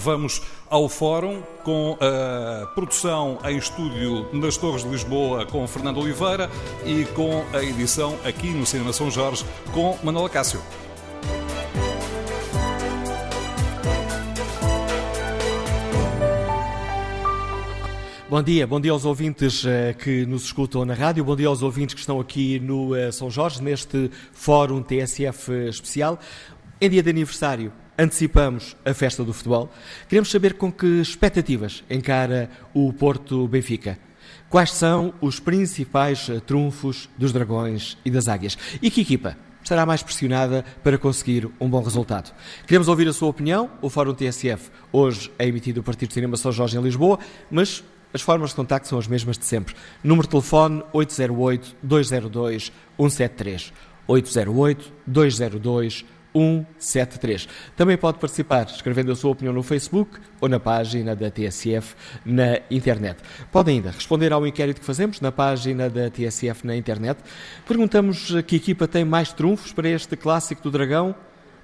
vamos ao Fórum com a produção em estúdio nas Torres de Lisboa com Fernando Oliveira e com a edição aqui no Cinema São Jorge com Manuela Cássio. Bom dia, bom dia aos ouvintes uh, que nos escutam na rádio, bom dia aos ouvintes que estão aqui no uh, São Jorge, neste Fórum TSF especial. Em dia de aniversário, antecipamos a festa do futebol. Queremos saber com que expectativas encara o Porto Benfica. Quais são os principais trunfos dos Dragões e das Águias? E que equipa estará mais pressionada para conseguir um bom resultado. Queremos ouvir a sua opinião. O Fórum TSF hoje é emitido a partir do Cinema São Jorge em Lisboa, mas as formas de contacto são as mesmas de sempre. Número de telefone 808-202-173. 808-202-173. Também pode participar escrevendo a sua opinião no Facebook ou na página da TSF na internet. Pode ainda responder ao inquérito que fazemos na página da TSF na internet. Perguntamos que equipa tem mais trunfos para este clássico do Dragão.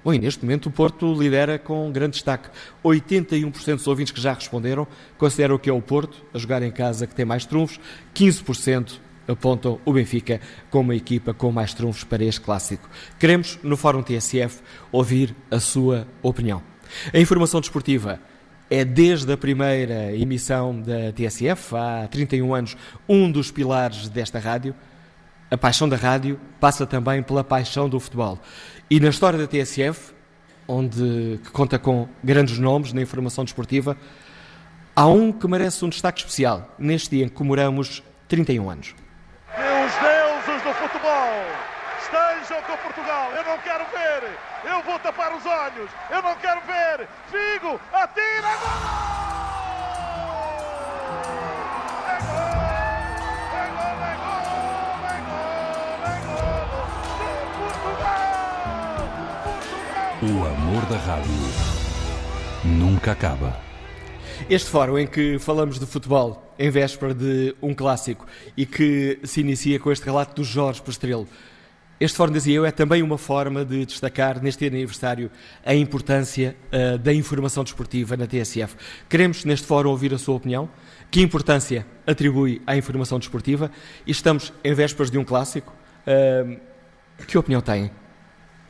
Bom, e neste momento o Porto lidera com grande destaque. 81% dos ouvintes que já responderam consideram que é o Porto, a jogar em casa, que tem mais trunfos. 15% apontam o Benfica como a equipa com mais trunfos para este clássico. Queremos, no Fórum TSF, ouvir a sua opinião. A informação desportiva é desde a primeira emissão da TSF, há 31 anos, um dos pilares desta rádio. A paixão da rádio passa também pela paixão do futebol. E na história da TSF, onde que conta com grandes nomes na informação desportiva, há um que merece um destaque especial neste dia em que comemoramos 31 anos. Meus deuses do futebol, estejam com Portugal. Eu não quero ver. Eu vou tapar os olhos. Eu não quero ver. Figo, atira agora! O amor da rádio nunca acaba. Este fórum em que falamos de futebol em véspera de um clássico e que se inicia com este relato do Jorge Postrelo. Este fórum, dizia eu, é também uma forma de destacar neste aniversário a importância uh, da informação desportiva na TSF. Queremos neste fórum ouvir a sua opinião. Que importância atribui à informação desportiva? E estamos em vésperas de um clássico. Uh, que opinião têm?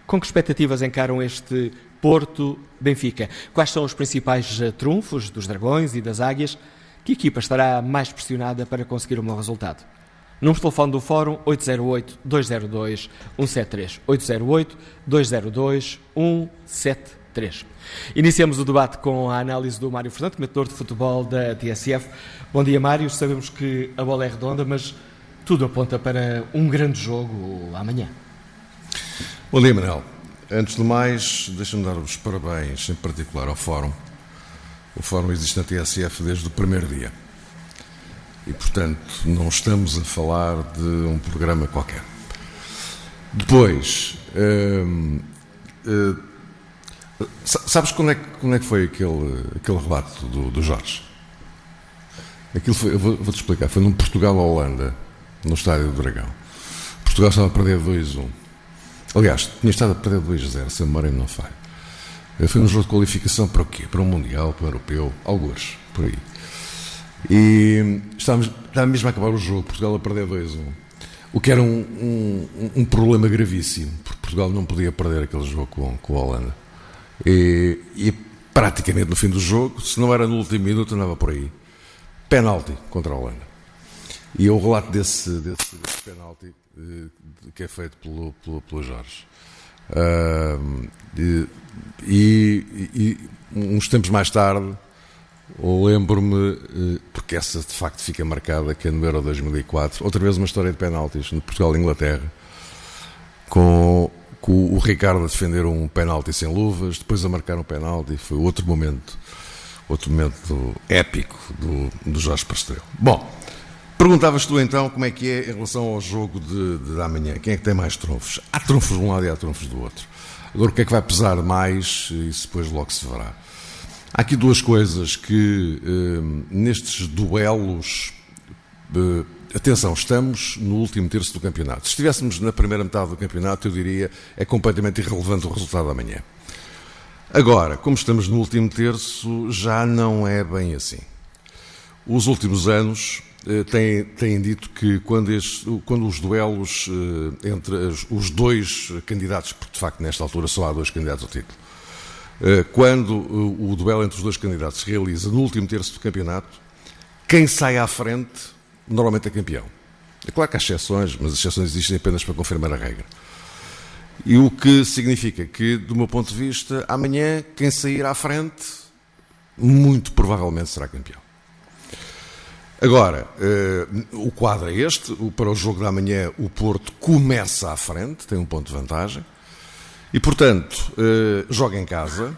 Com que expectativas encaram este Porto-Benfica? Quais são os principais eh, trunfos dos Dragões e das Águias? Que equipa estará mais pressionada para conseguir um bom resultado? Número de telefone do Fórum 808-202-173. 808-202-173. Iniciamos o debate com a análise do Mário Fernando, comentador de futebol da TSF. Bom dia, Mário. Sabemos que a bola é redonda, mas tudo aponta para um grande jogo amanhã. Bom dia, Manel. Antes de mais, deixa-me dar os parabéns, em particular ao Fórum. O Fórum existe na TSF desde o primeiro dia. E, portanto, não estamos a falar de um programa qualquer. Depois, hum, hum, sabes quando é, quando é que foi aquele, aquele relato do, do Jorge? Aquilo foi, eu vou-te vou explicar, foi num Portugal-Holanda, no Estádio do Dragão. Portugal estava a perder 2-1. Aliás, tinha estado a perder 2-0, se a memória não falha. Foi um jogo de qualificação para o quê? Para um Mundial, para um Europeu, alguns, por aí. E estávamos, estava mesmo a acabar o jogo, Portugal a perder 2-1. O que era um, um, um, problema gravíssimo, porque Portugal não podia perder aquele jogo com, com a Holanda. E, e, praticamente no fim do jogo, se não era no último minuto, andava por aí. Penalti contra a Holanda. E o relato desse, desse, desse penalti eh, que é feito pelo, pelo, pelo Jorge. Uh, e, e, uns tempos mais tarde, lembro-me, eh, porque essa de facto fica marcada, que é no Euro 2004, outra vez uma história de penaltis no Portugal e Inglaterra, com, com o Ricardo a defender um penalti sem luvas, depois a marcar um penalti, foi outro momento, outro momento épico do, do Jorge Pastrel. Bom, Perguntavas tu então como é que é em relação ao jogo de, de amanhã. Quem é que tem mais trunfos? Há trunfos de um lado e há trunfos do outro. Agora o que é que vai pesar mais? Isso depois logo se verá. Há aqui duas coisas que eh, nestes duelos. Eh, atenção, estamos no último terço do campeonato. Se estivéssemos na primeira metade do campeonato, eu diria é completamente irrelevante o resultado amanhã. Agora, como estamos no último terço, já não é bem assim. Os últimos anos têm, têm dito que quando, este, quando os duelos eh, entre os dois candidatos, porque de facto nesta altura só há dois candidatos ao título, eh, quando o duelo entre os dois candidatos se realiza no último terço do campeonato, quem sai à frente normalmente é campeão. É claro que há exceções, mas as exceções existem apenas para confirmar a regra. E o que significa que, do meu ponto de vista, amanhã quem sair à frente, muito provavelmente será campeão. Agora, uh, o quadro é este. Para o jogo da manhã, o Porto começa à frente, tem um ponto de vantagem. E, portanto, uh, joga em casa.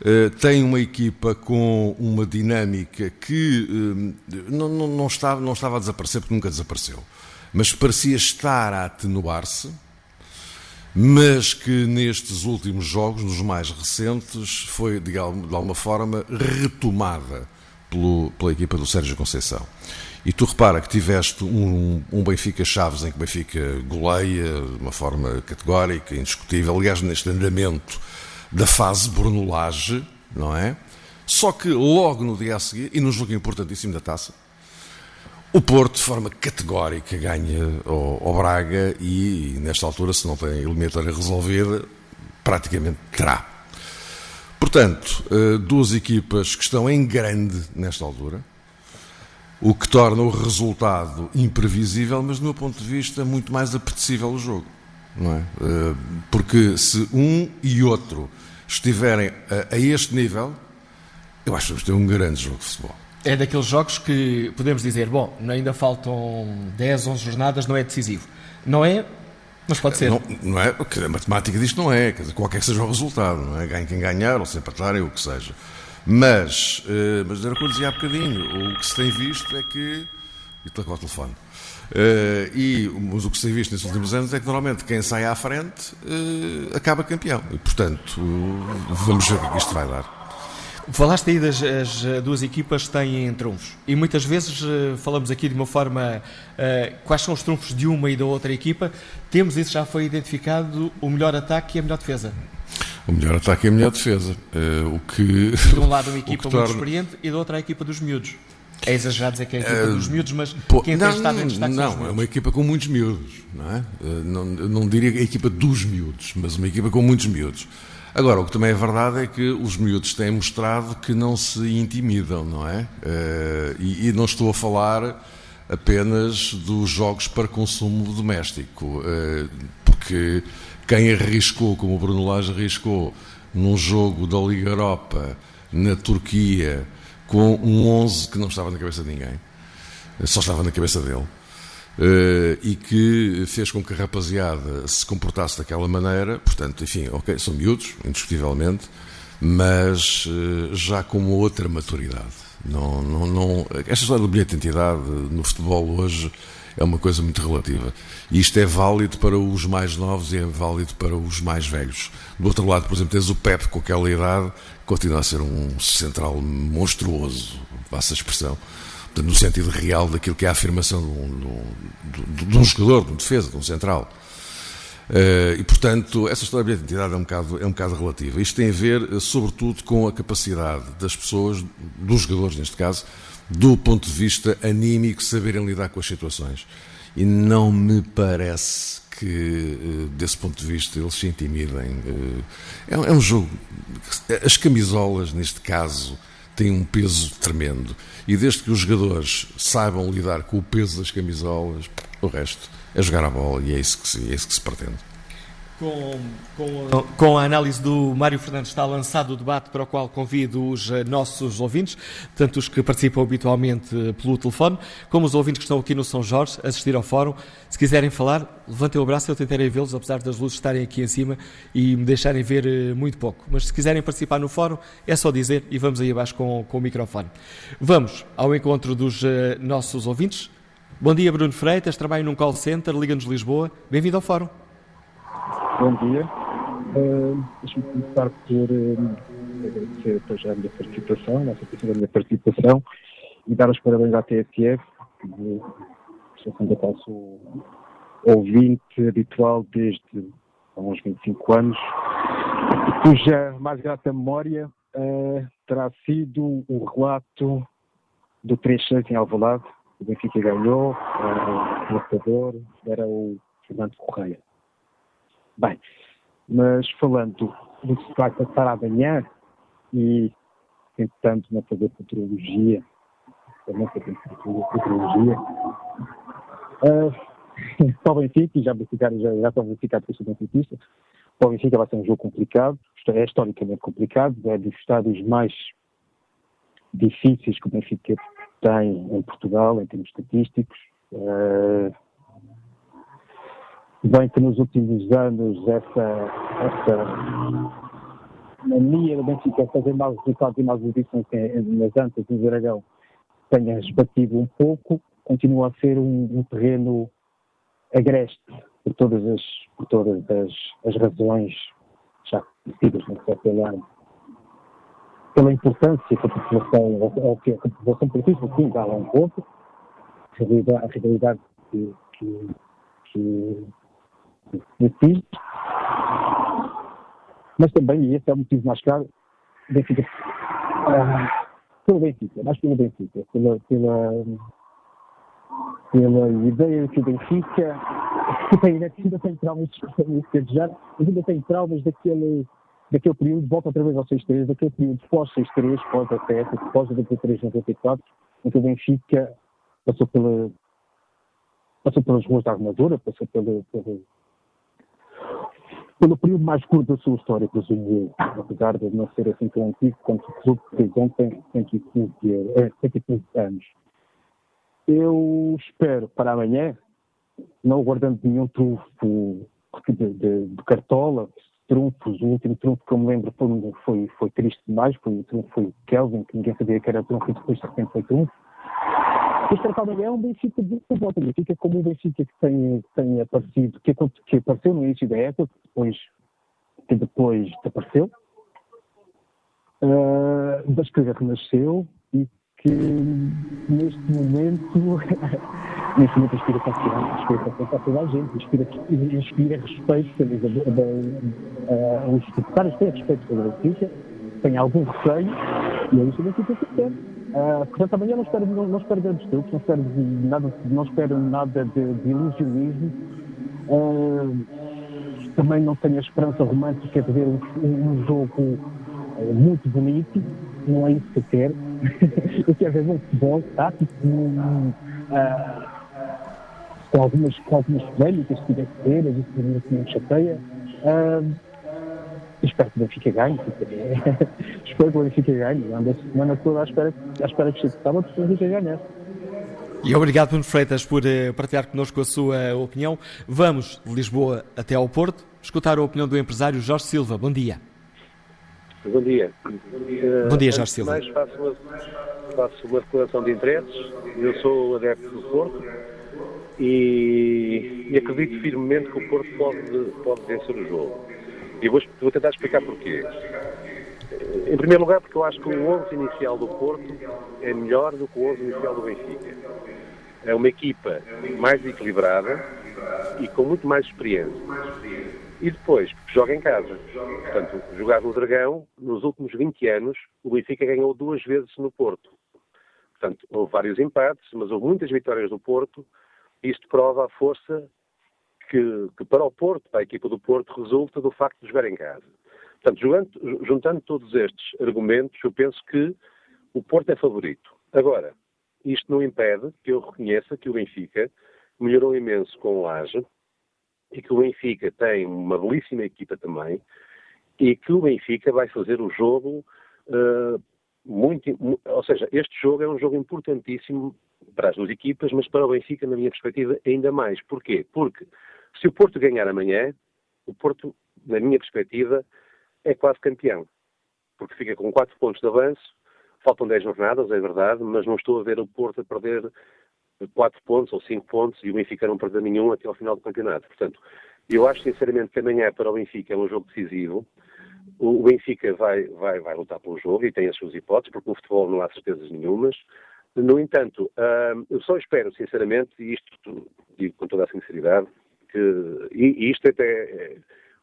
Uh, tem uma equipa com uma dinâmica que não, não, não, estava, não estava a desaparecer, porque nunca desapareceu. Mas parecia estar a atenuar-se. Mas que nestes últimos jogos, nos mais recentes, foi, de alguma forma, retomada pelo, pela equipa do Sérgio Conceição. E tu repara que tiveste um, um Benfica Chaves em que o Benfica goleia de uma forma categórica, indiscutível, aliás, neste andamento da fase Brunolage, não é? Só que logo no dia a seguir, e num jogo importantíssimo da taça, o Porto, de forma categórica, ganha ao, Braga e, nesta altura, se não tem a eliminatória resolvida, praticamente terá. Portanto, eh, duas equipas que estão em grande nesta altura, o que torna o resultado imprevisível, mas do meu ponto de vista muito mais apetecível o jogo. Não é? Eh, porque se um e outro estiverem a, este nível, eu acho que vamos ter um grande jogo de futebol. É daqueles jogos que podemos dizer, bom, ainda faltam 10, 11 jornadas, não é decisivo. Não é mas pode ser. Não, não é, a matemática disto não é, dizer, qualquer que seja o resultado, não é? Ganhe quem ganhar, ou se empatarem, ou o que seja. Mas, uh, mas era o que eu dizia há bocadinho, o que se tem visto é que. E com o telefone. Uh, e mas o que se tem visto nesses últimos anos é que normalmente quem sai à frente uh, acaba campeão. E portanto, vamos ver o que é isto vai dar. Falaste aí das as eh, duas equipas têm trunfos e muitas vezes uh, falamos aqui de uma forma uh, quais são os trunfos de uma e da outra equipa. Temos isso já foi identificado o melhor ataque e a melhor defesa. O melhor ataque e a melhor defesa. Uh, o que de um lado uma equipa muito experiente e da outra a equipa dos miúdos. É exagerado dizer que é a equipa dos miúdos, mas quem não, tem estado em destaque Não, é uma equipa com muitos miúdos, não é? Não, não diria a equipa dos miúdos, mas uma equipa com muitos miúdos. Agora, o que também é verdade é que os miúdos têm mostrado que não se intimidam, não é? Uh, e, e, não estou a falar apenas dos jogos para consumo doméstico, uh, porque quem arriscou, como o Bruno Lage arriscou, num jogo da Liga Europa, na Turquia, com um 11 que não estava na cabeça de ninguém, só estava na cabeça dele. Uh, e que fez com que a rapaziada se comportasse daquela maneira. Portanto, enfim, ok, são miúdos, indiscutivelmente, mas uh, já com uma outra maturidade. Não, não, não, esta história do bilhete de identidade no futebol hoje é uma coisa muito relativa. E isto é válido para os mais novos e é válido para os mais velhos. Do outro lado, por exemplo, tens o Pep com aquela idade, continua a ser um central monstruoso, passa a expressão no sentido real daquilo que é a afirmação de um, de, de um jogador, de um defesa, de um central. Uh, e, portanto, essa história de identidade é um, bocado, é um bocado relativa. Isto tem a ver, eh, sobretudo, com a capacidade das pessoas, dos jogadores neste caso, do ponto de vista anímico, saberem lidar com as situações. E não me parece que, uh, desse ponto de vista, eles se intimidem. É, é um jogo. As camisolas, neste caso, têm um peso tremendo. E desde que os jogadores saibam lidar com o peso das camisolas, o resto é jogar a bola e é isso que se, é isso que se pretende. Com, com, com, a análise do Mário Fernandes está lançado o debate para o qual convido os eh, nossos ouvintes, tanto os que participam habitualmente eh, pelo telefone, como os ouvintes que estão aqui no São Jorge, assistir ao fórum. Se quiserem falar, levantem o braço, eu tentarei vê-los, apesar das luzes estarem aqui em cima e me deixarem ver eh, muito pouco. Mas se quiserem participar no fórum, é só dizer e vamos aí abaixo com, com o microfone. Vamos ao encontro dos nossos ouvintes. Bom dia, Bruno Freitas, trabalho num call center, Liga-nos Lisboa. Bem-vindo ao fórum. Bom dia. Uh, Deixa-me começar por uh, agradecer a minha participação, a nossa da minha participação e dar os parabéns à TSF, que sou candidato, sou ouvinte habitual desde há uns 25 anos cuja mais grata memória uh, terá sido o relato do 3-6 em Alvalade. O Benfica ganhou, uh, o marcador era o Fernando Correia. Bem, mas falando do que se vai passar amanhã e tentando não fazer futurologia, também fazer futurologia, uh, para o Benfica, já, já, já estão verificados que eu sou benfiquista, para o Benfica vai ser um jogo complicado, é historicamente complicado, é dos estádios mais difíceis que o Benfica tem em Portugal, em termos estatísticos. Uh, bem que nos últimos anos essa, essa mania do Benfica fazer maus resultados e maus edições nas Antas no Dragão tenha esbatido um pouco, continua a ser um, um terreno agreste por todas as, por todas as, as razões já conhecidas no século ano, pela importância que a população, ou que a população política, sim, dá a um ponto, a realidade, a realidade que, que, que, existe, mas também, e esse é o motivo mais claro, Benfica, uh, pelo Benfica, mais pelo Benfica, pela, pela, pela ideia que o Benfica ainda, ainda tem traumas, já, mas ainda tem traumas daquele, daquele período, volta outra vez ao 6-3, daquele período pós-6-3, pós-acesso, pós-93-94, em que o Benfica passou pela passou pelas ruas da armadura, passou pelo, pelo, pelo período mais curto da sua história, presumo eu, apesar de não ser assim tão antigo quanto o clube que fez ontem, 115, 115 anos. Eu espero para amanhã, não guardando nenhum trunfo de, de, de, cartola, trunfos, o último trunfo que eu me lembro foi, foi, foi triste demais, foi o trunfo foi Kelvin, que ninguém sabia que era trunfo e depois de repente foi trunfo. Este amanhã é um Benfica de volta, Benfica como o Benfica que tem, tem aparecido, que, que apareceu no início da época, que depois, que depois desapareceu, uh, mas que renasceu e que neste momento, neste momento inspira confiança, inspira confiança a toda a gente, inspira, inspira respeito uh, os secretários têm respeito pela Benfica, têm algum receio, e é isso que o Benfica se quer. Uh, portanto, amanhã não espero, não, não espero grandes truques, não espero nada, não espero nada de, de ilusionismo. Uh, também não tenho a esperança romântica de ver um, um jogo uh, muito bonito, não é isso que eu quero. eu quero ver um futebol tático, um, uh, com, algumas, algumas polémicas que tiver que ter, que me chateia. Uh, espero que o Benfica ganhe. espero que o Benfica ganhe. Ando a semana toda à espera, à espera que chegue sábado para o Benfica ganhar. E obrigado, Bruno Freitas, por uh, partilhar connosco a sua opinião. Vamos de Lisboa até ao Porto, escutar a opinião do empresário Jorge Silva. Bom dia. Bom dia. Bom dia, Jorge Silva. Mais faço uma, faço uma declaração de interesses. Eu sou adepto do Porto e, e, acredito firmemente que o Porto pode, pode vencer o jogo. E vou, vou tentar explicar porquê. Em primeiro lugar, porque eu acho que o 11 inicial do Porto é melhor do que o 11 inicial do Benfica. É uma equipa mais equilibrada e com muito mais experiência. E depois, joga em casa. Portanto, jogar no Dragão, nos últimos 20 anos, o Benfica ganhou duas vezes no Porto. Portanto, houve vários empates, mas houve muitas vitórias do Porto. Isto prova a força que, que, para o Porto, para a equipa do Porto, resulta do facto de jogar em casa. Portanto, jogando, juntando todos estes argumentos, eu penso que o Porto é favorito. Agora, isto não impede que eu reconheça que o Benfica melhorou imenso com o Laje e que o Benfica tem uma belíssima equipa também e que o Benfica vai fazer o jogo uh, muito, ou seja, este jogo é um jogo importantíssimo para as duas equipas, mas para o Benfica, na minha perspectiva, ainda mais. Porquê? Porque se o Porto ganhar amanhã, o Porto, na minha perspectiva, é quase campeão. Porque fica com 4 pontos de avanço, faltam 10 jornadas, é verdade, mas não estou a ver o Porto a perder 4 pontos ou 5 pontos e o Benfica não perder nenhum até ao final do campeonato. Portanto, eu acho sinceramente que amanhã para o Benfica é um jogo decisivo. O Benfica vai, vai, vai lutar pelo jogo e tem as suas hipóteses, porque no futebol não há certezas nenhumas. No entanto, uh, eu só espero, sinceramente, e isto digo com toda a sinceridade, que, e, e isto até é,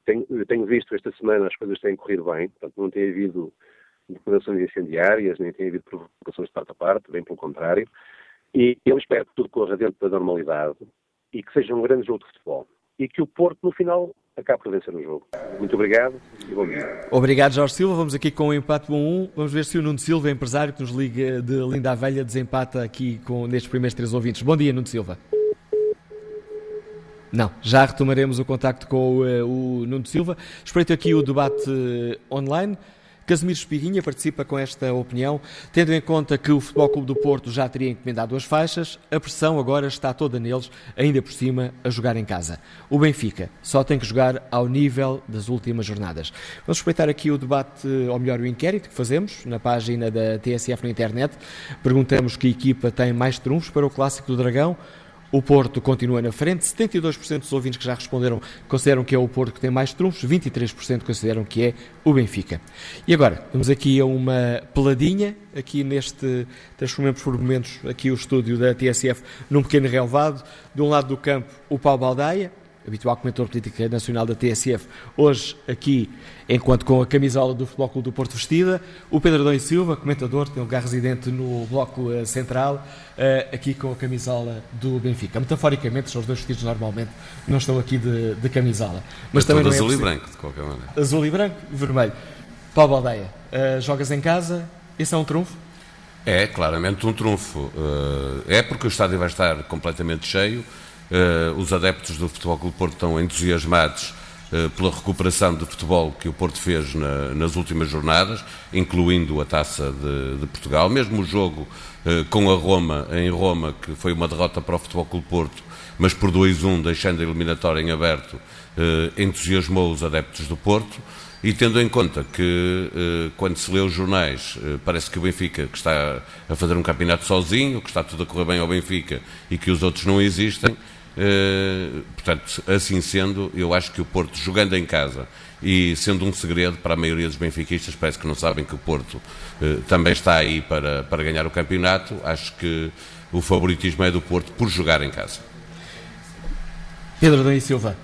tenho, tenho, visto esta semana as coisas têm corrido bem, portanto, não tem havido declarações incendiárias, nem tem havido provocações de parte a parte, bem pelo contrário. E eu espero que tudo corra dentro da normalidade e que seja um grande jogo de futebol. E que o Porto, no final, acabe por vencer o jogo. Muito obrigado e bom dia. Obrigado, Jorge Silva. Vamos aqui com o empate 1-1. Vamos ver se o Nuno Silva, empresário que nos liga de Linda Velha, desempata aqui com, nestes primeiros três ouvintes. Bom dia, Nuno Silva. Não, já retomaremos o contacto com o, eh, o Nuno Silva. Espreito aqui o debate eh, online. Casimiro Espiguinha participa com esta opinião, tendo em conta que o Futebol Clube do Porto já teria encomendado as faixas, a pressão agora está toda neles, ainda por cima, a jogar em casa. O Benfica só tem que jogar ao nível das últimas jornadas. Vamos respeitar aqui o debate, ou melhor, o inquérito que fazemos na página da TSF na internet. Perguntamos que equipa tem mais trunfos para o Clássico do Dragão. O Porto continua na frente. 72% dos ouvintes que já responderam consideram que é o Porto que tem mais trunfos, 23% consideram que é o Benfica. E agora, vamos aqui a uma peladinha, aqui neste, transformemos por momentos aqui o estúdio da TSF num pequeno relevado. De um lado do campo, o Paulo Baldaia, habitual comentador política nacional da TSF, hoje aqui, enquanto com a camisola do Futebol Clube do Porto vestida, o Pedro Adão e Silva, comentador, tem lugar residente no Bloco eh, Central, eh, aqui com a camisola do Benfica. Metaforicamente, são os dois vestidos normalmente, não estão aqui de, de camisola. Mas também não é azul e branco, de qualquer maneira. Azul e branco e vermelho. Paulo Baldeia, uh, jogas em casa, esse é um trunfo? É, claramente um trunfo. É porque o estádio vai estar completamente cheio, os adeptos do Futebol Clube Porto estão entusiasmados uh, pela recuperação de futebol que o Porto fez na, nas últimas jornadas, incluindo a Taça de, de Portugal. Mesmo o jogo uh, com a Roma, em Roma, que foi uma derrota para o Futebol Clube Porto, mas por 2-1, deixando a eliminatória em aberto, entusiasmou os adeptos do Porto. E tendo em conta que, quando se lê os jornais, parece que o Benfica que está a fazer um campeonato sozinho, que está tudo a correr bem ao Benfica e que os outros não existem, Uh, portanto, assim sendo, eu acho que o Porto, jogando em casa e sendo um segredo para a maioria dos benfiquistas, parece que não sabem que o Porto uh, também está aí para, para ganhar o campeonato. Acho que o favoritismo é do Porto por jogar em casa. Pedro Dani Silva,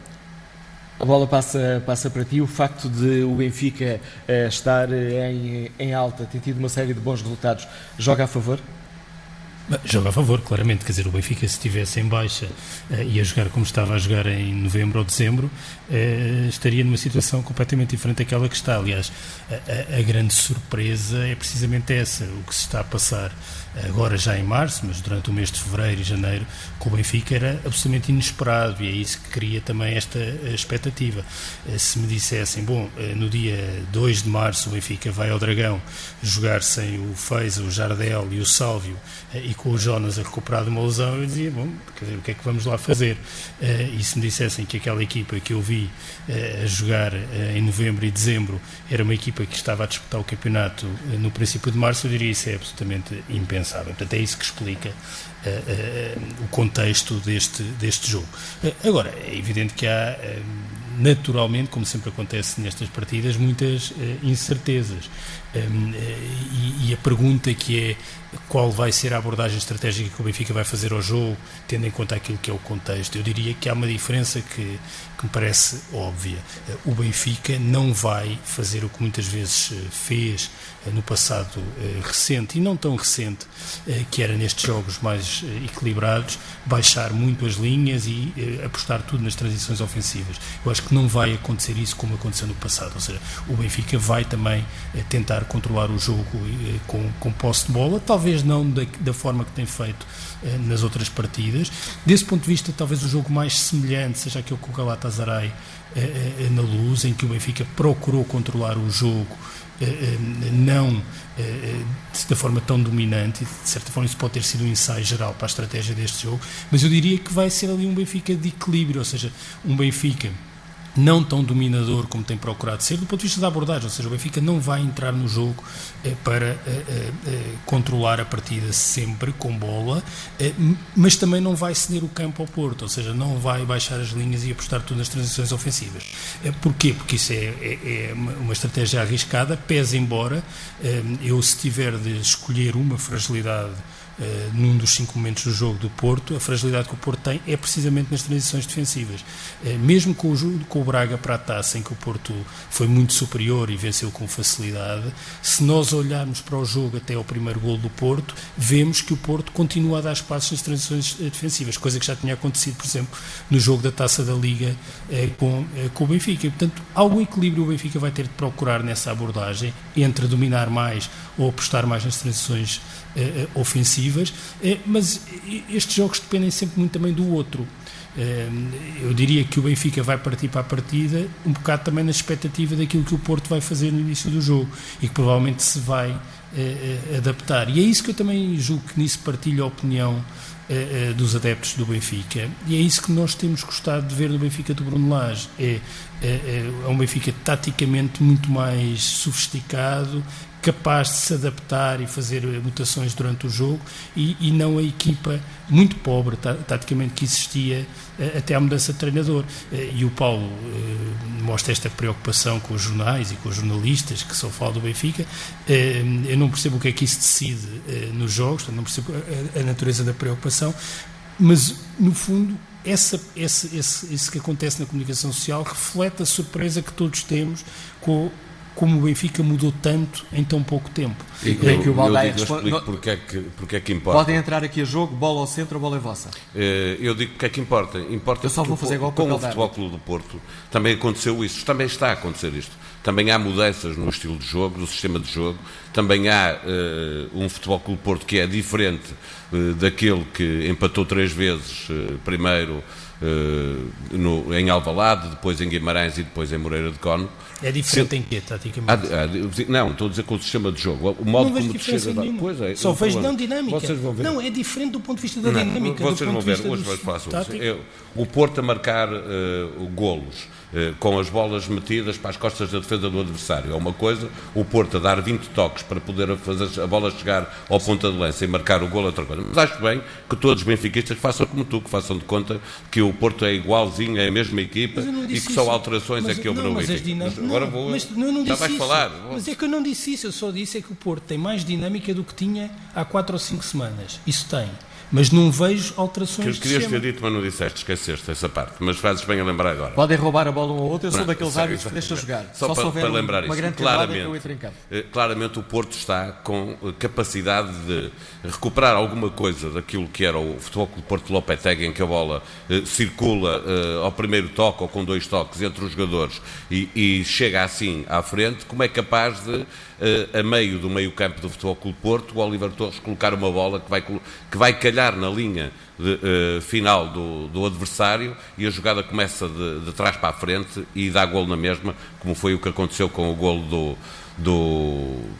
a bola passa, passa para ti. O facto de o Benfica uh, estar em, em alta, ter tido uma série de bons resultados, joga a favor? Joga a favor, claramente. Quer dizer, o Benfica, se estivesse em baixa uh, e a jogar como estava a jogar em novembro ou dezembro, uh, estaria numa situação completamente diferente daquela que está. Aliás, a, a, grande surpresa é precisamente essa, o que se está a passar agora já em março, mas durante o mês de fevereiro e janeiro, com o Benfica era absolutamente inesperado e é isso que cria também esta eh, expectativa. Eh, se me dissessem, bom, eh, no dia 2 de março o Benfica vai ao Dragão jogar sem o Feiza, o Jardel e o Sálvio e com o Jonas a recuperar de uma lesão, eu dizia, bom, quer dizer, o que é que vamos lá fazer? E se me dissessem que aquela equipa que eu vi a jogar em novembro e dezembro era uma equipa que estava a disputar o campeonato no princípio de março, eu diria isso é absolutamente impensável Portanto, é isso que explica uh, uh, o contexto deste, deste jogo. Uh, agora, é evidente que há, naturalmente, como sempre acontece nestas partidas, muitas incertezas. Um, e, e, a pergunta que é qual vai ser a abordagem estratégica que o Benfica vai fazer ao jogo, tendo em conta aquilo que é o contexto. Eu diria que há uma diferença que, que me parece óbvia. O Benfica não vai fazer o que muitas vezes fez eh, no passado eh, recente e não tão recente, eh, que era nestes jogos mais equilibrados, baixar muito as linhas e apostar tudo nas transições ofensivas. Eu acho que não vai acontecer isso como aconteceu no passado, ou seja, o Benfica vai também tentar controlar o jogo com, com posse de bola, não da, da forma que tem feito nas outras partidas. Desse ponto de vista, talvez o jogo mais semelhante seja aquele com o Galatasaray na luz, em que o Benfica procurou controlar o jogo eh, eh, não eh, da forma tão dominante, de certa forma isso pode ter sido um ensaio geral para a estratégia deste jogo, mas eu diria que vai ser ali um Benfica de equilíbrio, ou seja, um Benfica não tão dominador como tem procurado ser, do ponto de vista da abordagem, ou seja, o Benfica não vai entrar no jogo eh, para eh, eh, controlar a partida sempre com bola, eh, mas também não vai ceder o campo ao Porto, ou seja, não vai baixar as linhas e apostar tudo nas transições ofensivas. Eh, porquê? Porque isso é, é, é uma estratégia arriscada, pesa embora, eh, eu se tiver de escolher uma fragilidade uh, num dos cinco momentos do jogo do Porto, a fragilidade que o Porto tem é precisamente nas transições defensivas. Uh, mesmo com o, com o Braga para a taça, em que o Porto foi muito superior e venceu com facilidade, se nós olharmos para o jogo até ao primeiro gol do Porto, vemos que o Porto continua a dar espaços nas transições defensivas, coisa que já tinha acontecido, por exemplo, no jogo da taça da Liga uh, com, com o Benfica. E, portanto, algum equilíbrio o Benfica vai ter de procurar nessa abordagem entre dominar mais ou apostar mais nas transições ofensivas, uh, mas estes jogos dependem sempre muito também do outro. Eu diria que o Benfica vai partir para a partida um bocado também na expectativa daquilo que o Porto vai fazer no início do jogo e que provavelmente se vai adaptar. E é isso que eu também julgo que nisso partilho a opinião dos adeptos do Benfica. E é isso que nós temos gostado de ver no Benfica do Bruno Lage. É, é, é um Benfica taticamente muito mais sofisticado, capaz de se adaptar e fazer mutações durante o jogo e, e não a equipa muito pobre, taticamente, que existia eh, até à mudança de treinador. Eh, e o Paulo eh, mostra esta preocupação com os jornais e com os jornalistas que só falam do Benfica. Eu não percebo o que é que isso decide nos jogos, não percebo a natureza da preocupação, mas, no fundo, essa, esse, esse, isso que acontece na comunicação social reflete a surpresa que todos temos com como o Benfica mudou tanto em tão pouco tempo. E que, é que o Baldaia responde. Eu porque é, que, porque é que importa. Podem entrar aqui a jogo, bola ao centro, a bola é vossa. Eh, eu digo porque é que importa. Importa eu só vou fazer igual com o Futebol Clube do Porto também aconteceu isso, também está a acontecer isto. Também há mudanças no estilo de jogo, no sistema de jogo. Também há uh, um Futebol Clube do Porto que é diferente uh, daquele que empatou três vezes, uh, primeiro no, em Alvalade, depois em Guimarães e depois em Moreira de Cónigo é diferente Se... em quê, taticamente? Ah, ah, não, estou a dizer com o sistema de jogo. O modo não como chega a Pois é, Só vejo não dinâmica. Vocês vão ver. Não, é diferente do ponto de vista da não, dinâmica. Vocês vão ver, hoje vai falar sobre isso. O Porto a marcar uh, golos com as bolas metidas para as costas da defesa do adversário é uma coisa. O Porto a dar 20 toques para poder fazer a bola chegar ao ponta de lança e marcar o golo é outra coisa. Mas acho bem que todos os benfiquistas façam como tu, que façam de conta que o Porto é igualzinho, é a mesma equipa e que só alterações mas, é que houve no Benfica. Agora vou. Mas eu não disse isso. Falar. Mas é que eu não disse isso, eu só disse é que o Porto tem mais dinâmica do que tinha há 4 ou 5 semanas. Isso tem mas não vejo alterações que Querias ter dito, mas não disseste, esqueceste essa parte, mas fazes bem a lembrar agora. Podem roubar a bola um ao outro, eu sou daqueles árbitros que deixa jogar. Só, Só para, para lembrar uma isso, grande claramente, em campo. Eh, claramente o Porto está com eh, capacidade de recuperar alguma coisa daquilo que era o futebol do Porto Lopetegui, em que a bola eh, circula eh, ao primeiro toque ou com dois toques entre os jogadores e, e chega assim à frente, como é capaz de a meio do meio campo do Futebol Clube Porto, o Oliver Torres colocar uma bola que vai, que vai calhar na linha de, uh, final do, do, adversário e a jogada começa de, de, trás para a frente e dá gol na mesma, como foi o que aconteceu com o gol do, do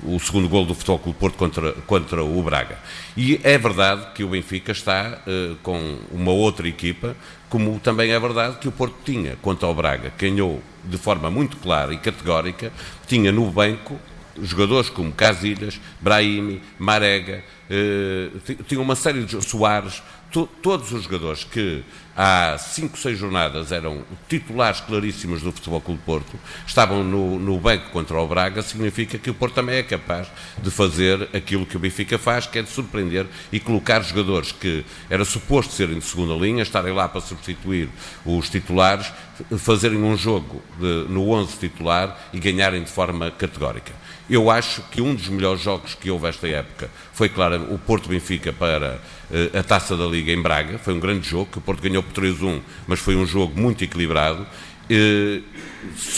o segundo gol do Futebol Clube Porto contra, contra o Braga. E é verdade que o Benfica está uh, com uma outra equipa, como também é verdade que o Porto tinha, quanto ao Braga, ganhou de forma muito clara e categórica, tinha no banco jogadores como Casilhas, Brahimi, Marega, eh, tinha uma série de Soares, to, todos os jogadores que há 5, 6 jornadas eram titulares claríssimos do Futebol Clube Porto, estavam no, no banco contra o Braga, significa que o Porto também é capaz de fazer aquilo que o Benfica faz, que é de surpreender e colocar jogadores que era suposto serem de segunda linha, estarem lá para substituir os titulares, fazerem um jogo de, no 11 titular e ganharem de forma categórica. Eu acho que um dos melhores jogos que houve esta época foi, claro, o Porto-Benfica para uh, a Taça da Liga em Braga. Foi um grande jogo, que o Porto ganhou por 3-1, mas foi um jogo muito equilibrado. Uh,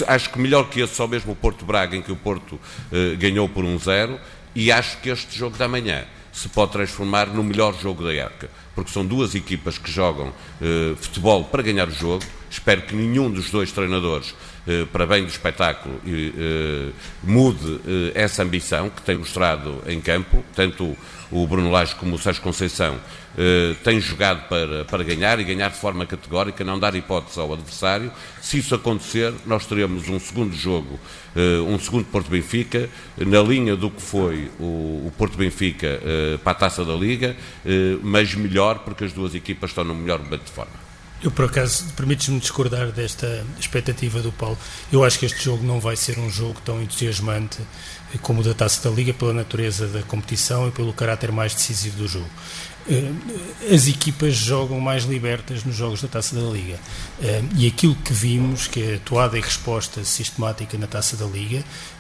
acho que melhor que esse só mesmo o Porto-Braga, em que o Porto uh, ganhou por 1-0. E acho que este jogo da manhã se pode transformar no melhor jogo da época, porque são duas equipas que jogam futebol para ganhar o jogo. Espero que nenhum dos dois treinadores eh, para bem do espetáculo, eh, mude eh, essa ambição que tem mostrado em campo, tanto o Bruno Lage como o Sérgio Conceição têm jogado para, para ganhar e ganhar de forma categórica, não dar hipótese ao adversário. Se isso acontecer, nós teremos um segundo jogo, um segundo Porto Benfica, na linha do que foi o, o Porto Benfica para a taça da Liga, mas melhor, porque as duas equipas estão no melhor momento de forma. Eu, por acaso, permites-me discordar desta expectativa do Paulo. Eu acho que este jogo não vai ser um jogo tão entusiasmante como o da Taça da Liga, pela natureza da competição e pelo caráter mais decisivo do jogo. Eh, as equipas jogam mais libertas nos jogos da Taça da Liga. Eh, e aquilo que vimos, que é a atuada e resposta sistemática na Taça da Liga, eh, eh,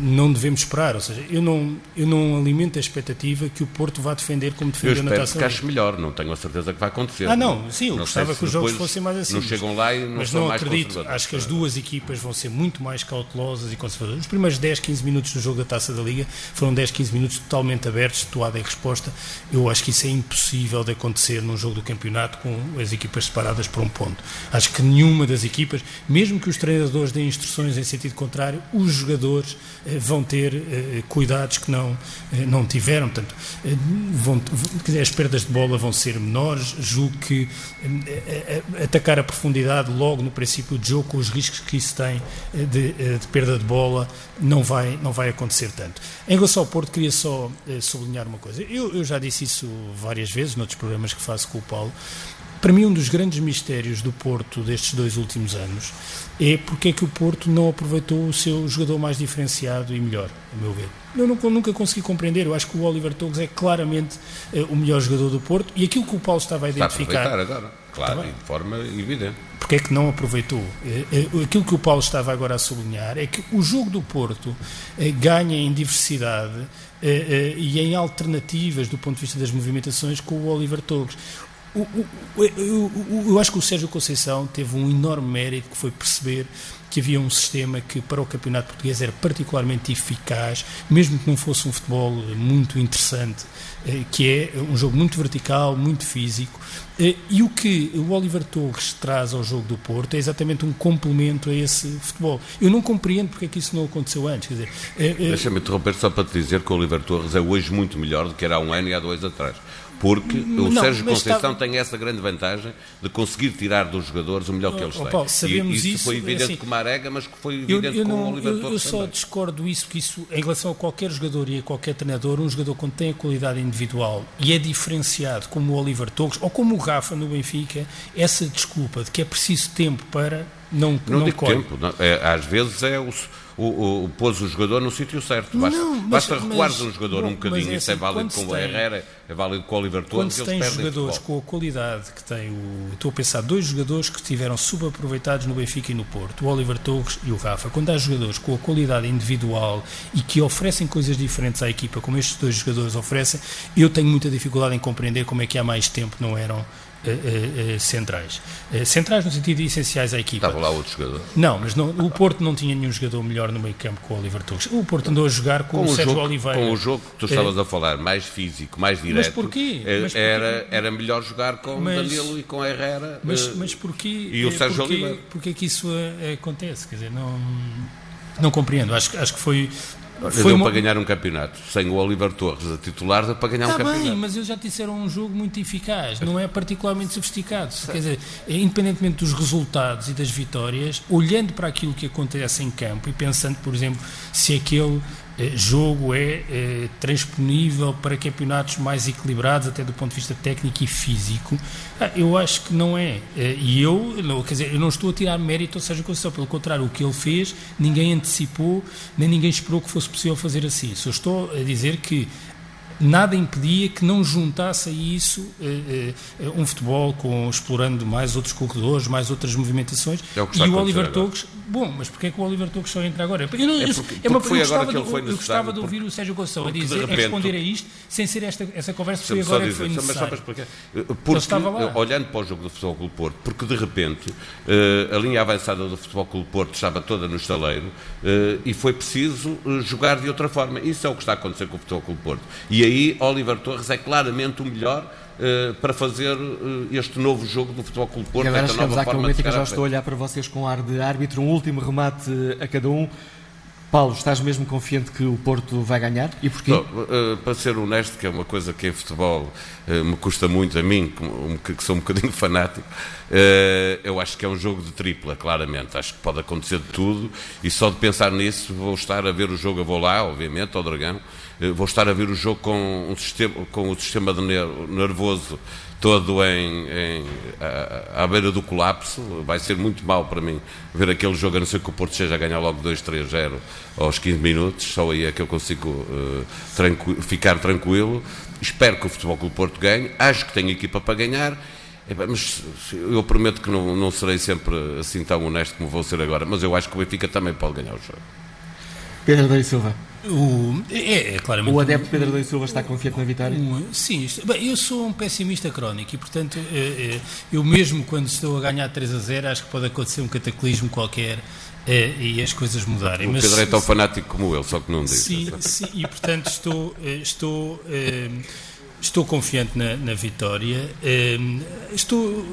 não devemos esperar. Ou seja, eu não, eu não alimento a expectativa que o Porto vá defender como defendeu na Taça que acho melhor, não tenho a certeza que vai acontecer. Ah, não, sim, eu não gostava que os jogos fossem mais assim. Não chegam lá e não Mas não acredito, acho que as duas equipas vão ser muito mais cautelosas e conservadoras. Os primeiros 10, 15 minutos do jogo da Taça da Liga foram 10, 15 minutos totalmente abertos, toada em resposta. Eu acho que isso é impossível de acontecer num jogo do campeonato com as equipas separadas por um ponto. Acho que nenhuma das equipas, mesmo que os treinadores deem instruções em sentido contrário, os jogadores eh, vão ter eh, cuidados que não, eh, não tiveram. Portanto, vão, as perdas de bola vão ser menores. Julgo que atacar a profundidade logo no princípio do jogo, com os riscos que isso tem de, de, perda de bola, não vai, não vai acontecer tanto. Em relação ao Porto, queria só sublinhar uma coisa. Eu, eu já disse isso várias vezes, noutros programas que faço com o Paulo. Para mim, um dos grandes mistérios do Porto destes dois últimos anos é porque é que o Porto não aproveitou o seu jogador mais diferenciado e melhor, a meu ver. Eu nunca, nunca consegui compreender. Eu acho que o Oliver Torres é claramente uh, o melhor jogador do Porto e aquilo que o Paulo estava a identificar. Está a agora, claro, tá e de forma evidente. Porque é que não aproveitou? Uh, uh, aquilo que o Paulo estava agora a sublinhar é que o jogo do Porto ganha em diversidade e em alternativas do ponto de vista das movimentações com o Oliver Torres eu acho que o Sérgio Conceição teve um enorme mérito que foi perceber que havia um sistema que para o campeonato português era particularmente eficaz, mesmo que não fosse um futebol muito interessante, eh, que é um jogo muito vertical, muito físico. Eh, e o que o Oliver Torres traz ao jogo do Porto é exatamente um complemento a esse futebol. Eu não compreendo porque é que isso não aconteceu antes. Dizer, eh, Deixa-me interromper só para te dizer que o Oliver Torres é hoje muito melhor do que era há um ano e há dois atrás porque o não, Sérgio Conceição está... tem essa grande vantagem de conseguir tirar dos jogadores o melhor que eles oh, têm. Paulo, sabemos e isso, isso foi evidente assim, com Marega, mas que foi evidente eu, eu com não, o Oliver Eu, eu só também. discordo isso, que isso, em relação a qualquer jogador e a qualquer treinador, um jogador quando tem a qualidade individual e é diferenciado, como o Oliver Torres ou como o Rafa no Benfica, essa desculpa de que é preciso tempo para não Não, não digo colhe. tempo, não, é, às vezes é o o, o, pôs o jogador no sítio certo. Basta, não, mas, basta recuares um jogador bom, um bocadinho. é Isso é assim, válido com o Herrera, é válido com o Oliver Torres. Quando se tem jogadores com a qualidade que tem o. Estou a pensar, dois jogadores que estiveram subaproveitados no Benfica e no Porto, o Oliver Torres e o Rafa. Quando há jogadores com a qualidade individual e que oferecem coisas diferentes à equipa, como estes dois jogadores oferecem, eu tenho muita dificuldade em compreender como é que há mais tempo não eram Uh, uh, centrais. Uh, centrais no sentido de essenciais à equipa. Estava lá outro jogador. Não, mas não, o Porto não tinha nenhum jogador melhor no meio campo com o Oliver Torres. O Porto andou a jogar com, com o, o Sérgio jogo, Oliveira. Com o jogo que tu estavas a falar, mais físico, mais direto. Mas porquê? Mas porquê? Era, era melhor jogar com mas, Danilo e com Herrera. Mas, mas porquê? E o Sérgio porquê, Oliveira. Porquê que isso acontece? Quer dizer, não, não compreendo. Acho, acho que foi foi deu uma... para ganhar um campeonato. Sem o Oliver Torres a titular, deu para ganhar Está um campeonato. bem, mas eles já disseram um jogo muito eficaz, não é particularmente sofisticado. Quer dizer, independentemente dos resultados e das vitórias, olhando para aquilo que acontece em campo e pensando, por exemplo, se aquele jogo é eh, transponível para campeonatos mais equilibrados, até do ponto de vista técnico e físico, ah, eu acho que não é. Eh, e eu, quer dizer, eu não estou a tirar mérito, ou seja, pelo contrário, o que ele fez, ninguém antecipou, nem ninguém esperou que fosse possível fazer assim. Só estou a dizer que nada impedia que não juntasse a isso eh, eh, um futebol com, explorando mais outros corredores, mais outras movimentações. É o e o Oliver Torres, bom, mas porquê é que o Oliver Torres só entra agora? Eu, não, é porque, é uma, foi eu agora que ele foi Eu gostava de ouvir o Sérgio Conceição a dizer, repente, a responder a isto, sem ser esta, essa conversa, foi agora dizer, que foi necessário. Porque, porque olhando para o jogo do Futebol Clube Porto, porque de repente a linha avançada do Futebol Clube Porto estava toda no estaleiro e foi preciso jogar de outra forma. Isso é o que está a acontecer com o Futebol Clube Porto. E aí Oliver Torres é claramente o melhor uh, para fazer uh, este novo jogo do Futebol Clube Porto. E agora chegamos àquele momento que eu já estou a olhar para vocês com ar de árbitro, um último remate a cada um. Paulo, estás mesmo confiante que o Porto vai ganhar? E porquê? uh, para ser honesto, que é uma coisa que em futebol uh, me custa muito a mim, que, que sou um bocadinho fanático, uh, eu acho que é um jogo de tripla, claramente. Acho que pode acontecer de tudo e só de pensar nisso vou estar a ver o jogo, eu vou lá, obviamente, ao Dragão, vou estar a ver o jogo com, um sistema, com o sistema nervoso todo em, em à, à, beira do colapso. Vai ser muito mal para mim ver aquele jogo, a não ser que o Porto seja a ganhar logo 2-3-0 aos 15 minutos. Só aí é que eu consigo uh, tranqu ficar tranquilo. Espero que o Futebol Clube Porto ganhe. Acho que tem equipa para ganhar. Mas eu prometo que não, não serei sempre assim tão honesto como vou ser agora. Mas eu acho que o Benfica também pode ganhar o jogo. Pedro Silva. O, é, é, claramente. O adepto Pedro Dei Silva está confiante na vitória? Um, sim, bem, eu sou um pessimista crónico e, portanto, é, é, eu mesmo quando estou a ganhar 3 a 0, acho que pode acontecer um cataclismo qualquer é, e as coisas mudarem. O Pedro Mas, é tão fanático como eu, só que não diz. Sim, sim e portanto estou, estou, estou confiante na, na vitória. Estou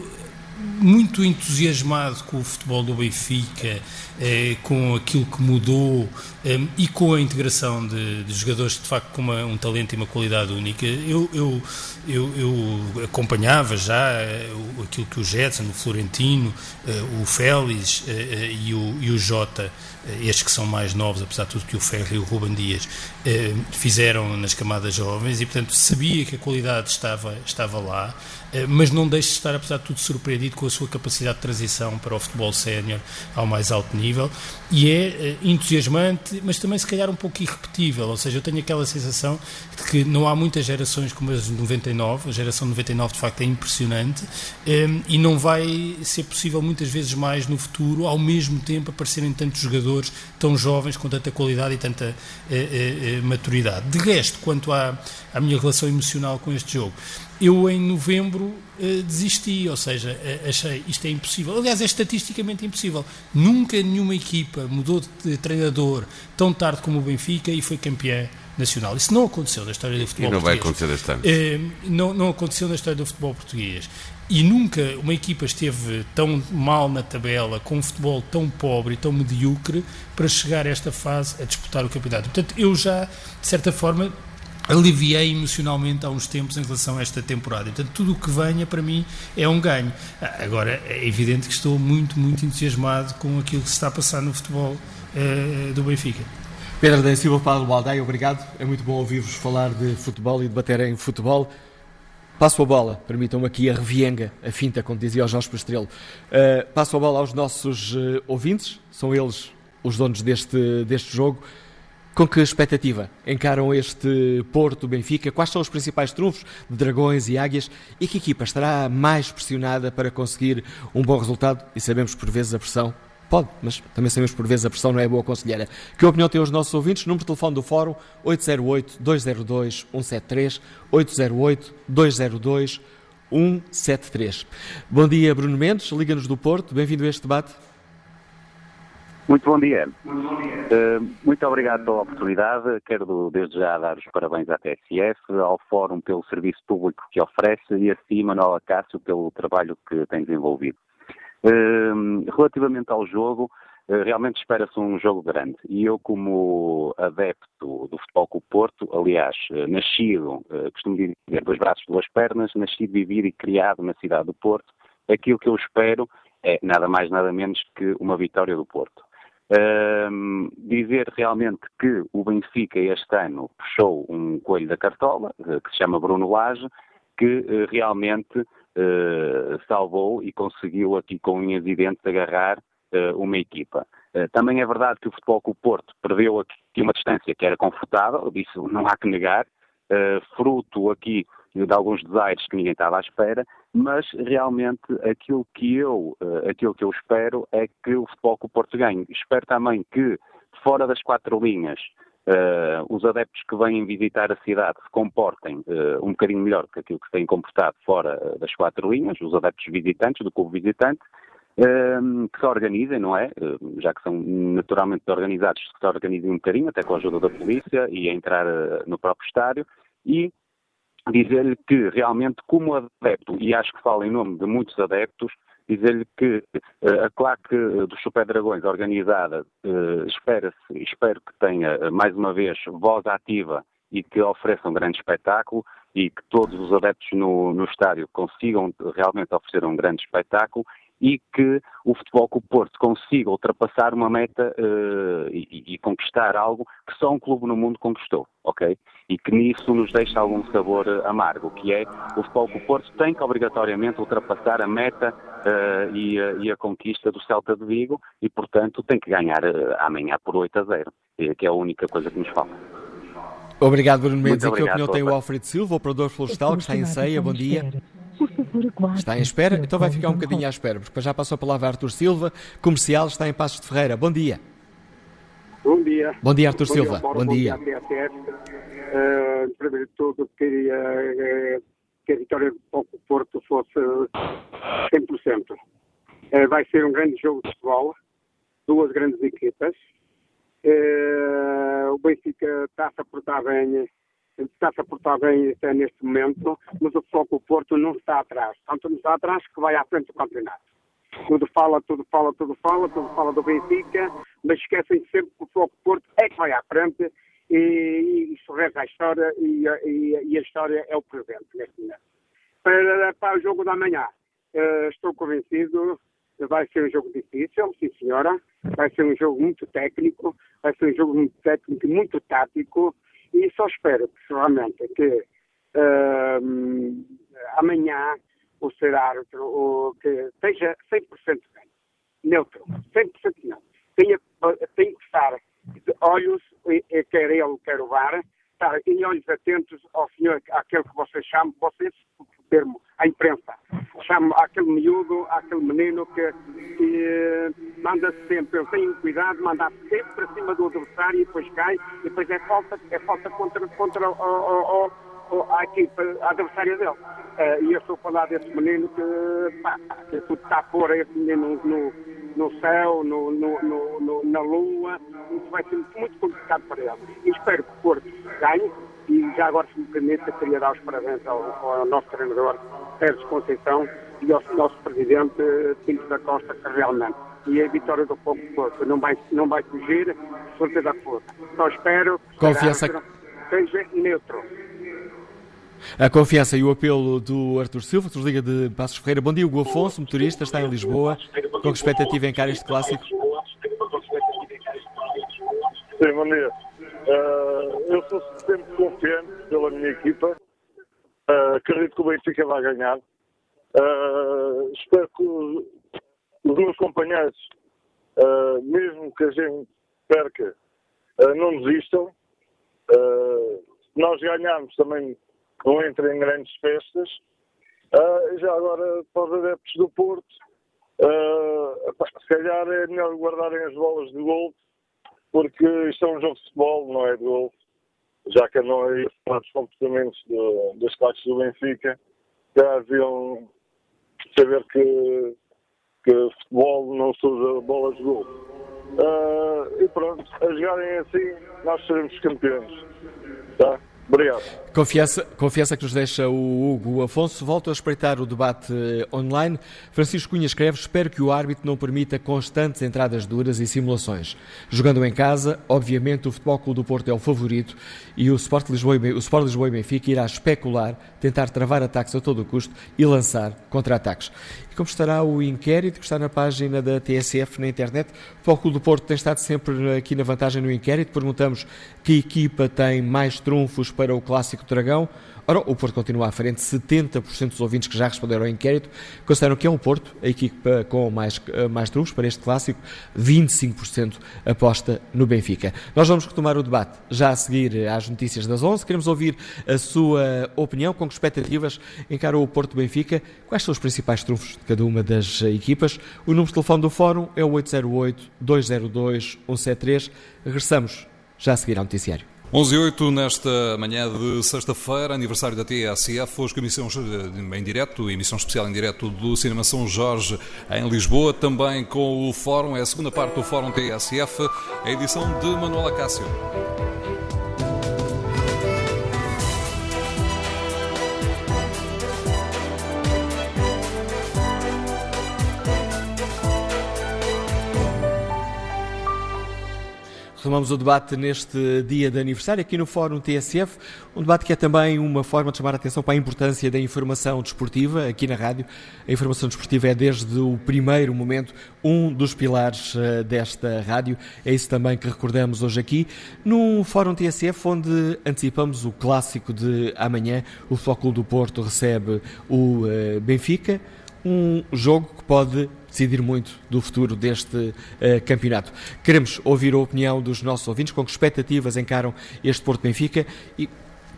muito entusiasmado com o futebol do Benfica, eh, com aquilo que mudou eh, e com a integração de, de jogadores de facto com uma, um talento e uma qualidade única. Eu, eu, eu, eu acompanhava já eh, aquilo que o Jetson, o Florentino, o Félix e, o, e o Jota, estes que são mais novos, apesar de tudo que o Ferro e o Ruben Dias fizeram nas camadas jovens e portanto sabia que a qualidade estava, estava lá. Eh, mas não deixe de estar, apesar de tudo, surpreendido com a sua capacidade de transição para o futebol sénior ao mais alto nível e é eh, entusiasmante, mas também se calhar um pouco irrepetível, ou seja, eu tenho aquela sensação de que não há muitas gerações como as de 99, a geração 99 de facto é impressionante ehm, e não vai ser possível muitas vezes mais no futuro, ao mesmo tempo aparecerem tantos jogadores tão jovens, com tanta qualidade e tanta eh, maturidade. De resto, quanto à, à minha relação emocional com este jogo, eu em novembro uh, desisti, ou seja, uh, achei isto é impossível. Aliás, é estatisticamente impossível. Nunca nenhuma equipa mudou de treinador tão tarde como o Benfica e foi campeã nacional. Isso não aconteceu na história do futebol e não português. vai acontecer este ano. Uh, não, não aconteceu na história do futebol português. E nunca uma equipa esteve tão mal na tabela, com um futebol tão pobre e tão medíocre, para chegar a esta fase a disputar o campeonato. Portanto, eu já, de certa forma, aliviei emocionalmente há uns tempos em relação a esta temporada. Portanto, tudo o que venha para mim é um ganho. Ah, agora, é evidente que estou muito, muito entusiasmado com aquilo que se está a passar no futebol uh, do Benfica. Pedro da Silva, Paulo Baldeia, obrigado. É muito bom ouvir-vos falar de futebol e debater em futebol. Passo a bola, permitam-me aqui a revienga, a finta, como dizia o Jorge Pastrelo. Uh, passo a bola aos nossos uh, ouvintes, são eles os donos deste, deste jogo. Com que expectativa encaram este Porto Benfica? Quais são os principais trunfos de Dragões e Águias? E que equipa estará mais pressionada para conseguir um bom resultado? E sabemos que por vezes a pressão pode, mas também sabemos por vezes a pressão não é boa conselheira. Que opinião têm os nossos ouvintes? Número de telefone do Fórum 808-202-173 808-202-173. Bom dia, Bruno Mendes, Liga-nos do Porto. Bem-vindo a este debate. Muito bom dia. Uh, muito obrigado pela oportunidade. Quero desde já dar os parabéns à TSF, ao Fórum pelo serviço público que oferece e a si, Manuel Acácio, pelo trabalho que tem desenvolvido. Relativamente ao jogo, uh, realmente espera-se um jogo grande. E eu, como adepto do Futebol com o Porto, aliás, nascido, costumo dizer, dois braços, duas pernas, nascido, vivido e criado na cidade do Porto, aquilo que eu espero é nada mais, nada menos que uma vitória do Porto. Um, dizer realmente que o Benfica este ano puxou um coelho da cartola, eh, que se chama Bruno Lage, que realmente salvou e conseguiu aqui com unhas e dentes agarrar uh, uma equipa. também é verdade que o Futebol o Porto perdeu aqui uma distância que era confortável, isso não há que negar, fruto aqui de alguns desaires que ninguém estava à espera, mas realmente aquilo que eu, aquilo que eu espero é que o futebol o Porto ganhe. Espero também que, fora das quatro linhas, uh, os adeptos que vêm visitar a cidade se comportem uh, um bocadinho melhor que aquilo que têm comportado fora das quatro linhas, os adeptos visitantes, do clube visitante, que se organizem, não é? Já que são naturalmente organizados, que se organizem um bocadinho, até com a ajuda da polícia e a entrar no próprio estádio, e dizer-lhe que realmente, como adepto, e acho que falo em nome de muitos adeptos, dizer-lhe que uh, a claque dos Super Dragões organizada uh, espera-se, espero que tenha mais uma vez voz ativa e que ofereça um grande espetáculo e que todos os adeptos no, no estádio consigam realmente oferecer um grande espetáculo e que o Futebol com o Porto consiga ultrapassar uma meta uh, e, e, conquistar algo que só um clube no mundo conquistou, ok? E que nisso nos deixa algum sabor uh, amargo, que é o Futebol com o Porto tem que obrigatoriamente ultrapassar a meta uh, e, e, a conquista do Celta de Vigo e, portanto, tem que ganhar amanhã por 8 a 0, que é a única coisa que nos falta. Obrigado, Bruno Mendes. E que opinião tem o Alfredo Silva, operador florestal, que está em ceia? Bom dia. Está em espera? Então vai ficar um bocadinho à espera, porque já passou a palavra Artur Silva, comercial, está em Passos de Ferreira. Bom dia. Bom dia. Bom dia, Artur Silva. Dia, bom, dia. dia. Uh, primeiro de tudo, queria uh, que a vitória do Porto fosse 100%. Uh, vai ser um grande jogo de futebol, duas grandes equipas. Uh, o Benfica está-se a portar bem está-se a portar bem até neste momento, mas o Foco Porto não está atrás. Tanto não está atrás que vai à frente do campeonato. Tudo fala, tudo fala, tudo fala, tudo fala do Benfica, mas esquecem sempre que o Foco Porto é que vai à frente e, e isso reza a história e, e, e, a história é o presente neste momento. Para, para o jogo da manhã, uh, estou convencido vai ser um jogo difícil, sim senhora, vai ser um jogo muito técnico, vai ser um jogo muito técnico muito tático, e só espero que realmente que uh, amanhã o ser árbitro o, que esteja 100% bem, neutro, 100% não. Tenha, tem que estar de olhos, quer ele, quer o VAR, estar em olhos atentos ao senhor, àquele que vocês chamam, vocês, o termo, a imprensa, chamam aquele miúdo, aquele menino que, que manda sempre, ele tem cuidado, manda sempre para cima do adversário e depois cai, e depois é falta, é falta contra, contra o, o, o, a equipa adversária dele. Uh, e eu estou a falar desse menino que, pá, que tudo está a pôr esse menino no, no céu, no, no, no, na lua, isso vai ser muito complicado para ele. E espero que o Porto ganhe, e já agora, se me permite, queria dar os parabéns ao, ao nosso treinador, Sérgio Conceição, e ao nosso presidente, Pinto da Costa, que realmente e a vitória do Fogo Porto não vai, não vai fugir, certeza absoluta. Só espero que Confiança... seja neutro. A confiança e o apelo do Artur Silva, nos liga de Passos Ferreira. Bom dia, Hugo Afonso, motorista, está em Lisboa. Com que expectativa encara este clássico? Sim, bom dia. Uh, eu sou sempre confiante pela minha equipa. Uh, acredito que o Benfica vai ganhar. Uh, espero que os, meus companheiros, mesmo que a gente perca, não desistam. nós ganharmos também não entrem em grandes festas. já agora, para os adeptos do Porto, se calhar é melhor guardarem as bolas de golfe porque isto é um jogo de futebol, não é de golfe, já que não é os comportamentos do, das classes do Benfica, já haviam saber que, que futebol não se usa bolas de golfe. Uh, e pronto, a jogarem assim, nós seremos campeões. Tá? Obrigado. Confiança, confiança que nos deixa o Hugo Afonso. Volto a espreitar o debate eh, online. Francisco Cunha escreve: Espero que o árbitro não permita constantes entradas duras e simulações. Jogando em casa, obviamente o Futebol Clube do Porto é o favorito e o Sport Lisboa e, o Sport Lisboa e Benfica irá especular, tentar travar ataques a todo o custo e lançar contra-ataques. E como estará o inquérito que está na página da TSF na internet? O Clube do Porto tem estado sempre aqui na vantagem no inquérito. Perguntamos que equipa tem mais trunfos para o Clássico Dragão. Ora, o Porto continua à frente, 70% dos ouvintes que já responderam ao inquérito consideram que é o Porto, a equipa com mais, eh, mais trunfos para este clássico, 25% aposta no Benfica. Nós vamos retomar o debate já a seguir às notícias das 11. Queremos ouvir a sua opinião, com que expectativas encara o Porto-Benfica, quais são os principais trunfos de cada uma das equipas. O número de telefone do Fórum é o 808-202-173. Regressamos já a seguir ao noticiário. 11 e 8 nesta manhã de sexta-feira, aniversário da TSF, hoje com emissão em direto, emissão especial em direto do Cinema São Jorge em Lisboa, também com o Fórum, é a segunda parte do Fórum TSF, a edição de Manuela Cássio. Retomamos o debate neste dia de aniversário aqui no Fórum TSF, um debate que é também uma forma de chamar a atenção para a importância da informação desportiva aqui na rádio. A informação desportiva é desde o primeiro momento um dos pilares uh, desta rádio. É isso também que recordamos hoje aqui num Fórum TSF onde antecipamos o clássico de amanhã. O Clube do Porto recebe o uh, Benfica, um jogo que pode decidir muito do futuro deste uh, campeonato. Queremos ouvir a opinião dos nossos ouvintes, com que expectativas encaram este Porto Benfica e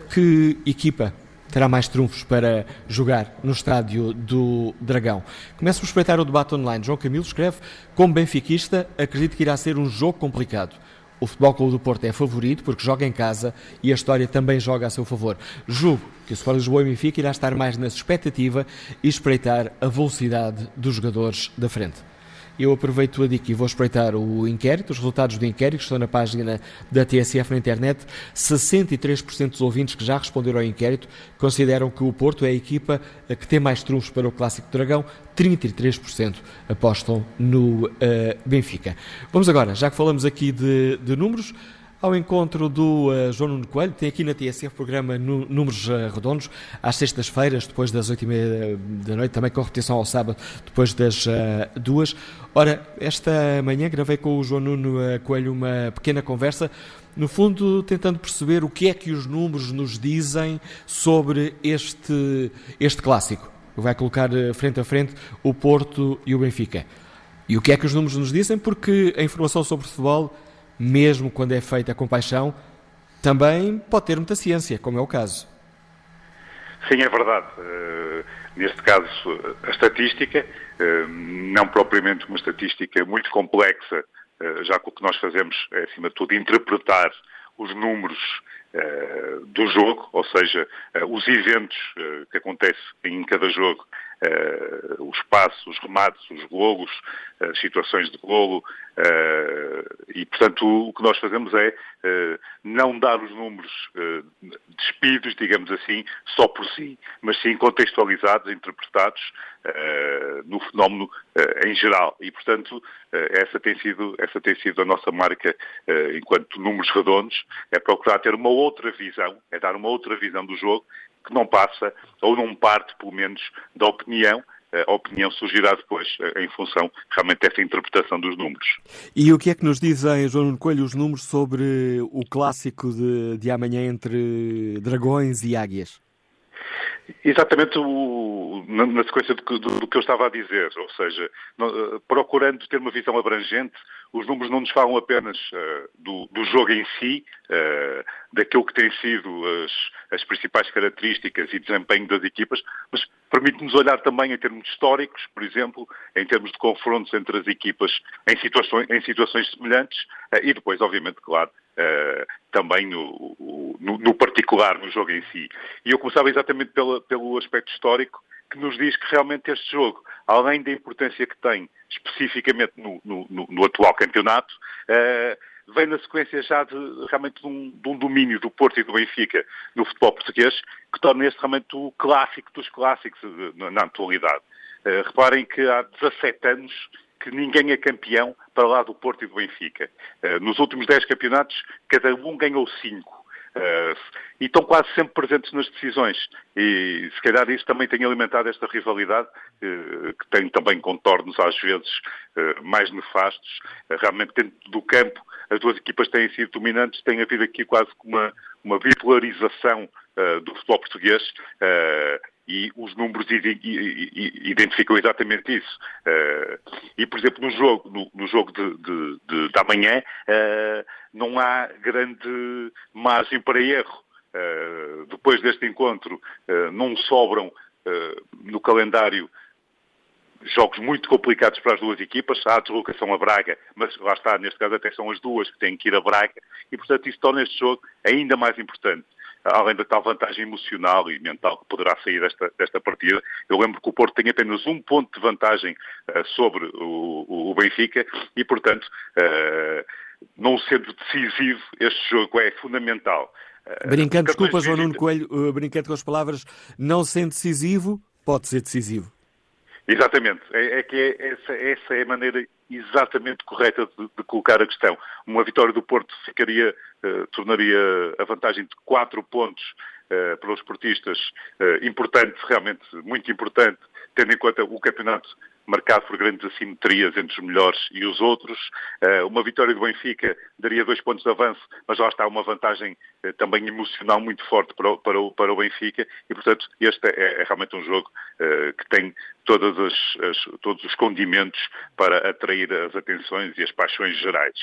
que equipa terá mais trunfos para jogar no estádio do Dragão. Começo por espreitar o debate online. João Camilo escreve: Como benfiquista, acredito que irá ser um jogo complicado. O Futebol Clube do Porto é favorito porque joga em casa e a história também joga a seu favor. Julgo que o Sport Lisboa e Benfica irá estar mais na expectativa e espreitar a velocidade dos jogadores da frente. Eu aproveito a dica e vou espreitar o inquérito, os resultados do inquérito que estão na página da TSF na internet. 63% dos ouvintes que já responderam ao inquérito consideram que o Porto é a equipa que tem mais trunfos para o Clássico Dragão. 33% apostam no uh, Benfica. Vamos agora, já que falamos aqui de, de números, ao encontro do uh, João Nuno Coelho, tem aqui na TSF programa Números uh, Redondos, às sextas-feiras, depois das oito e meia da noite, também com repetição ao sábado, depois das uh, duas. Ora, esta manhã gravei com o João Nuno Coelho uma pequena conversa, no fundo tentando perceber o que é que os números nos dizem sobre este, este clássico. Vai colocar frente a frente o Porto e o Benfica. E o que é que os números nos dizem? Porque a informação sobre futebol mesmo quando é feita com paixão, também pode ter muita ciência, como é o caso. Sim, é verdade. Uh, neste caso, a estatística, uh, não propriamente uma estatística muito complexa, uh, já que o que nós fazemos é, acima de tudo, interpretar os números do jogo, ou seja, os eventos que acontecem em cada jogo os passos, os remates, os golos, as situações de golo, uh, e portanto o que nós fazemos é uh, não dar os números despidos, digamos assim, só por si, mas sim contextualizados, interpretados no fenómeno em geral. E portanto essa tem sido essa tem sido a nossa marca enquanto números redondos, é procurar ter uma outra visão, é dar uma outra visão do jogo que não passa, ou não parte, pelo menos, da opinião. A opinião surgirá depois eh, em função realmente dessa interpretação dos números. E o que é que nos dizem, João Coelho, os números sobre o clássico de, de amanhã entre dragões e águias? Exatamente o, na, na, sequência do, do, do, que eu estava a dizer, ou seja, no, uh, procurando ter uma visão abrangente, os números não nos falam apenas uh, do, do, jogo em si, uh, daquilo que têm sido as, as, principais características e desempenho das equipas, mas permite-nos olhar também em termos históricos, por exemplo, em termos de confrontos entre as equipas em situações, em situações semelhantes e depois, obviamente, claro, Uh, também no, no, no, particular, no jogo em si. E eu começava exatamente pela, pelo aspecto histórico, que nos diz que realmente este jogo, além da importância que tem especificamente no, no atual campeonato, uh, vem na sequência já de, realmente de um, de um, domínio do Porto e do Benfica no futebol português, que torna este realmente o clássico dos clássicos na, na atualidade. Uh, reparem que há 17 anos que ninguém é campeão para lá do Porto e do Benfica. Uh, nos últimos 10 campeonatos, cada um ganhou 5. Uh, e estão quase sempre presentes nas decisões. E se calhar isso também tem alimentado esta rivalidade, uh, que tem também contornos às vezes mais nefastos. realmente, dentro do campo, as duas equipas têm sido dominantes, tem havido aqui quase uma, uma bipolarização do futebol português e os números identificam exatamente isso. Uh, e, por exemplo, no jogo, no, no jogo de, de, de, de amanhã, uh, não há grande margem para erro. Uh, depois deste encontro, não sobram no calendário jogos muito complicados para as duas equipas. Há a deslocação a Braga, mas lá está, neste caso até são as duas que têm que ir a Braga, e portanto isso torna este jogo ainda mais importante além da tal vantagem emocional e mental que poderá sair desta, desta partida. Eu lembro que o Porto tem apenas um ponto de vantagem uh, sobre o, o, Benfica e, portanto, uh, não sendo decisivo, este jogo é fundamental. Uh, brincando, desculpa, João Nuno Coelho, brincando com as palavras, não sendo decisivo, pode ser decisivo. Exatamente. É, é que é, essa, essa, é a maneira exatamente correta de, de, colocar a questão. Uma vitória do Porto ficaria, uh, tornaria a vantagem de 4 pontos uh, para os portistas uh, importante, realmente muito importante, tendo em conta o campeonato marcado por grandes assimetrias entre os melhores e os outros. Uh, uma vitória do Benfica daria dois pontos de avanço, mas lá está uma vantagem uh, também emocional muito forte para o, para o, para o Benfica e, portanto, este é, é realmente um jogo uh, que tem todas as, as, todos os condimentos para atrair as atenções e as paixões gerais.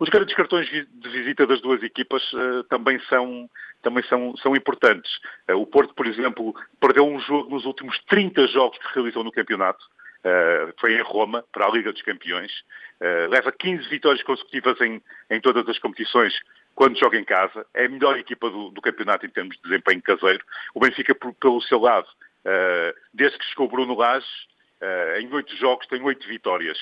Os grandes cartões de visita das duas equipas uh, também, são, também são, são importantes. Uh, o Porto, por exemplo, perdeu um jogo nos últimos 30 jogos que realizou no campeonato. Uh, foi em Roma, para a Liga dos Campeões. leva 15 vitórias consecutivas em, em todas as competições quando joga em casa. É a melhor equipa do, do campeonato em termos de desempenho caseiro. O Benfica, por, pelo seu lado, desde que chegou Bruno Lage, em oito jogos tem oito vitórias.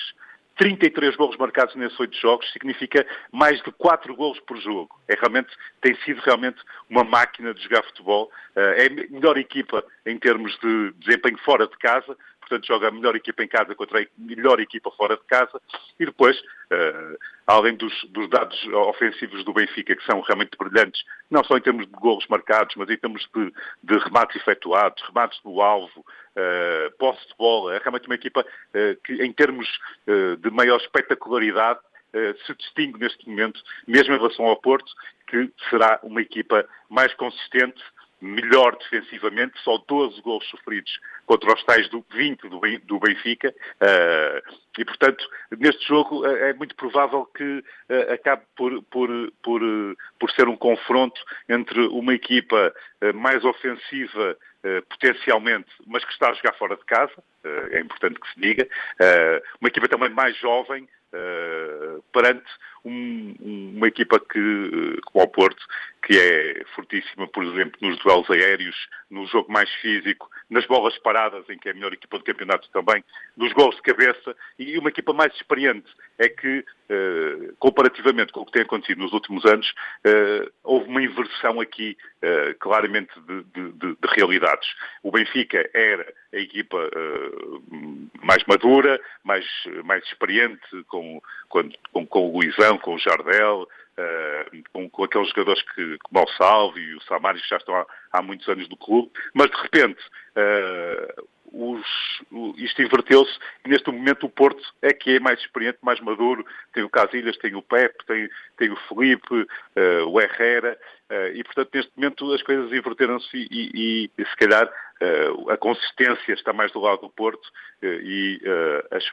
33 golos marcados nesses oito jogos significa mais de 4 golos por jogo. É realmente, tem sido realmente uma máquina de jogar futebol. Eh, é a melhor equipa em termos de desempenho fora de casa, portanto joga a melhor equipa em casa contra a melhor equipa fora de casa. E depois, uh, além dos, dos, dados ofensivos do Benfica, que são realmente brilhantes, não só em termos de golos marcados, mas em termos de, de remates efetuados, remates no alvo, uh, posse de bola, é realmente uma equipa uh, que, em termos de maior espetacularidade, se distingue neste momento, mesmo em relação ao Porto, que será uma equipa mais consistente, melhor defensivamente, só 12 gols sofridos contra os tais do 20 do Benfica, uh, e portanto, neste jogo uh, é muito provável que uh, acabe por, por, por, por ser um confronto entre uma equipa mais ofensiva potencialmente, mas que está a jogar fora de casa, é importante que se diga, uma equipa também mais jovem, perante um, uma equipa que, como o Porto, que é fortíssima, por exemplo, nos duelos aéreos, no jogo mais físico, nas bolas paradas, em que é a melhor equipa do campeonato também, nos gols de cabeça, e uma equipa mais experiente. É que, uh, comparativamente com o que tem acontecido nos últimos anos, uh, houve uma inversão aqui, claramente, de, de, de, de, realidades. O Benfica era a equipa mais madura, mais, mais experiente, com, com, com, o Luizão, com o Jardel, Uh, com, com, aqueles jogadores que, como o Salvo e o Samaris que já estão há, há, muitos anos no clube, mas de repente uh, os, o, isto inverteu-se e neste momento o Porto é que é mais experiente, mais maduro. Tem o Casilhas, tem o Pepe, tem, tem o Felipe, uh, o Herrera e portanto neste momento as coisas inverteram-se e, e, e, se calhar a consistência está mais do lado do Porto uh, e as,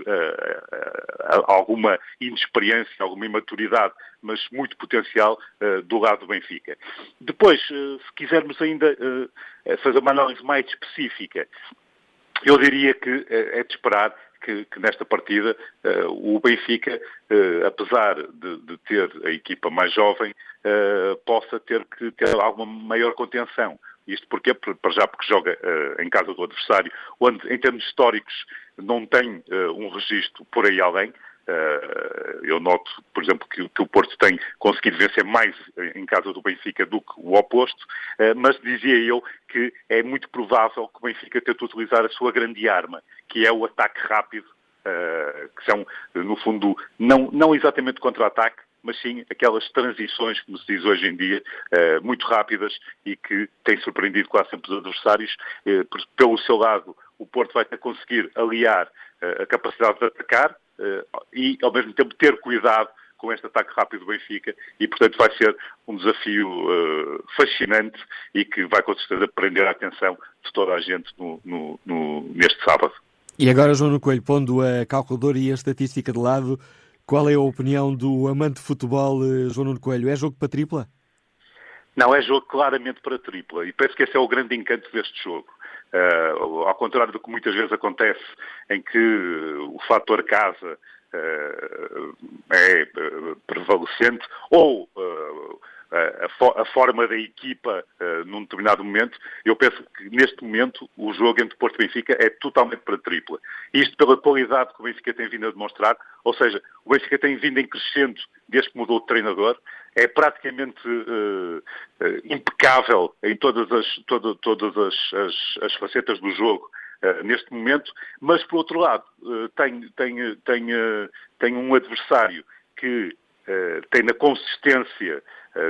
alguma inexperiência, alguma imaturidade, mas muito potencial do lado do Benfica. Depois, se quisermos ainda fazer uma análise mais específica, eu diria que é de esperar que, que, nesta partida o Benfica, apesar de, de, ter a equipa mais jovem, possa ter que ter alguma maior contenção. Isto porque, para já porque joga uh, em casa do adversário, onde em termos históricos não tem uh, um registro por aí além. Uh, eu noto, por exemplo, que, que, o Porto tem conseguido vencer mais em casa do Benfica do que o oposto, mas dizia eu que é muito provável que o Benfica tente utilizar a sua grande arma, que é o ataque rápido, que são, no fundo, não, não exatamente contra-ataque, mas sim aquelas transições, como se diz hoje em dia, eh, muito rápidas e que têm surpreendido quase sempre os adversários. Eh, pelo seu lado, o Porto vai conseguir aliar eh, a capacidade de atacar e, ao mesmo tempo, ter cuidado com este ataque rápido do Benfica e, portanto, vai ser um desafio fascinante e que vai, com certeza, prender a atenção de toda a gente no, no, no, neste sábado. E agora, João Coelho, pondo a calculadora e a estatística de lado, qual é a opinião do amante de futebol, eh, João Nuno Coelho? É jogo para tripla? Não, é jogo claramente para tripla. E penso que esse é o grande encanto deste jogo. Uh, ao contrário do que muitas vezes acontece, em que o fator casa uh, é prevalecente, ou uh, a, a, forma da equipa uh, num determinado momento, eu penso que neste momento o jogo entre Porto e Benfica é totalmente para tripla. Isto pela qualidade que o Benfica tem vindo a demonstrar, ou seja, o Benfica tem vindo em crescendo desde que mudou de treinador, é praticamente uh, uh, impecável em todas as, todas as, as, as facetas do jogo neste momento, mas por outro lado tem, tem, tem, tem um adversário que tem na consistência,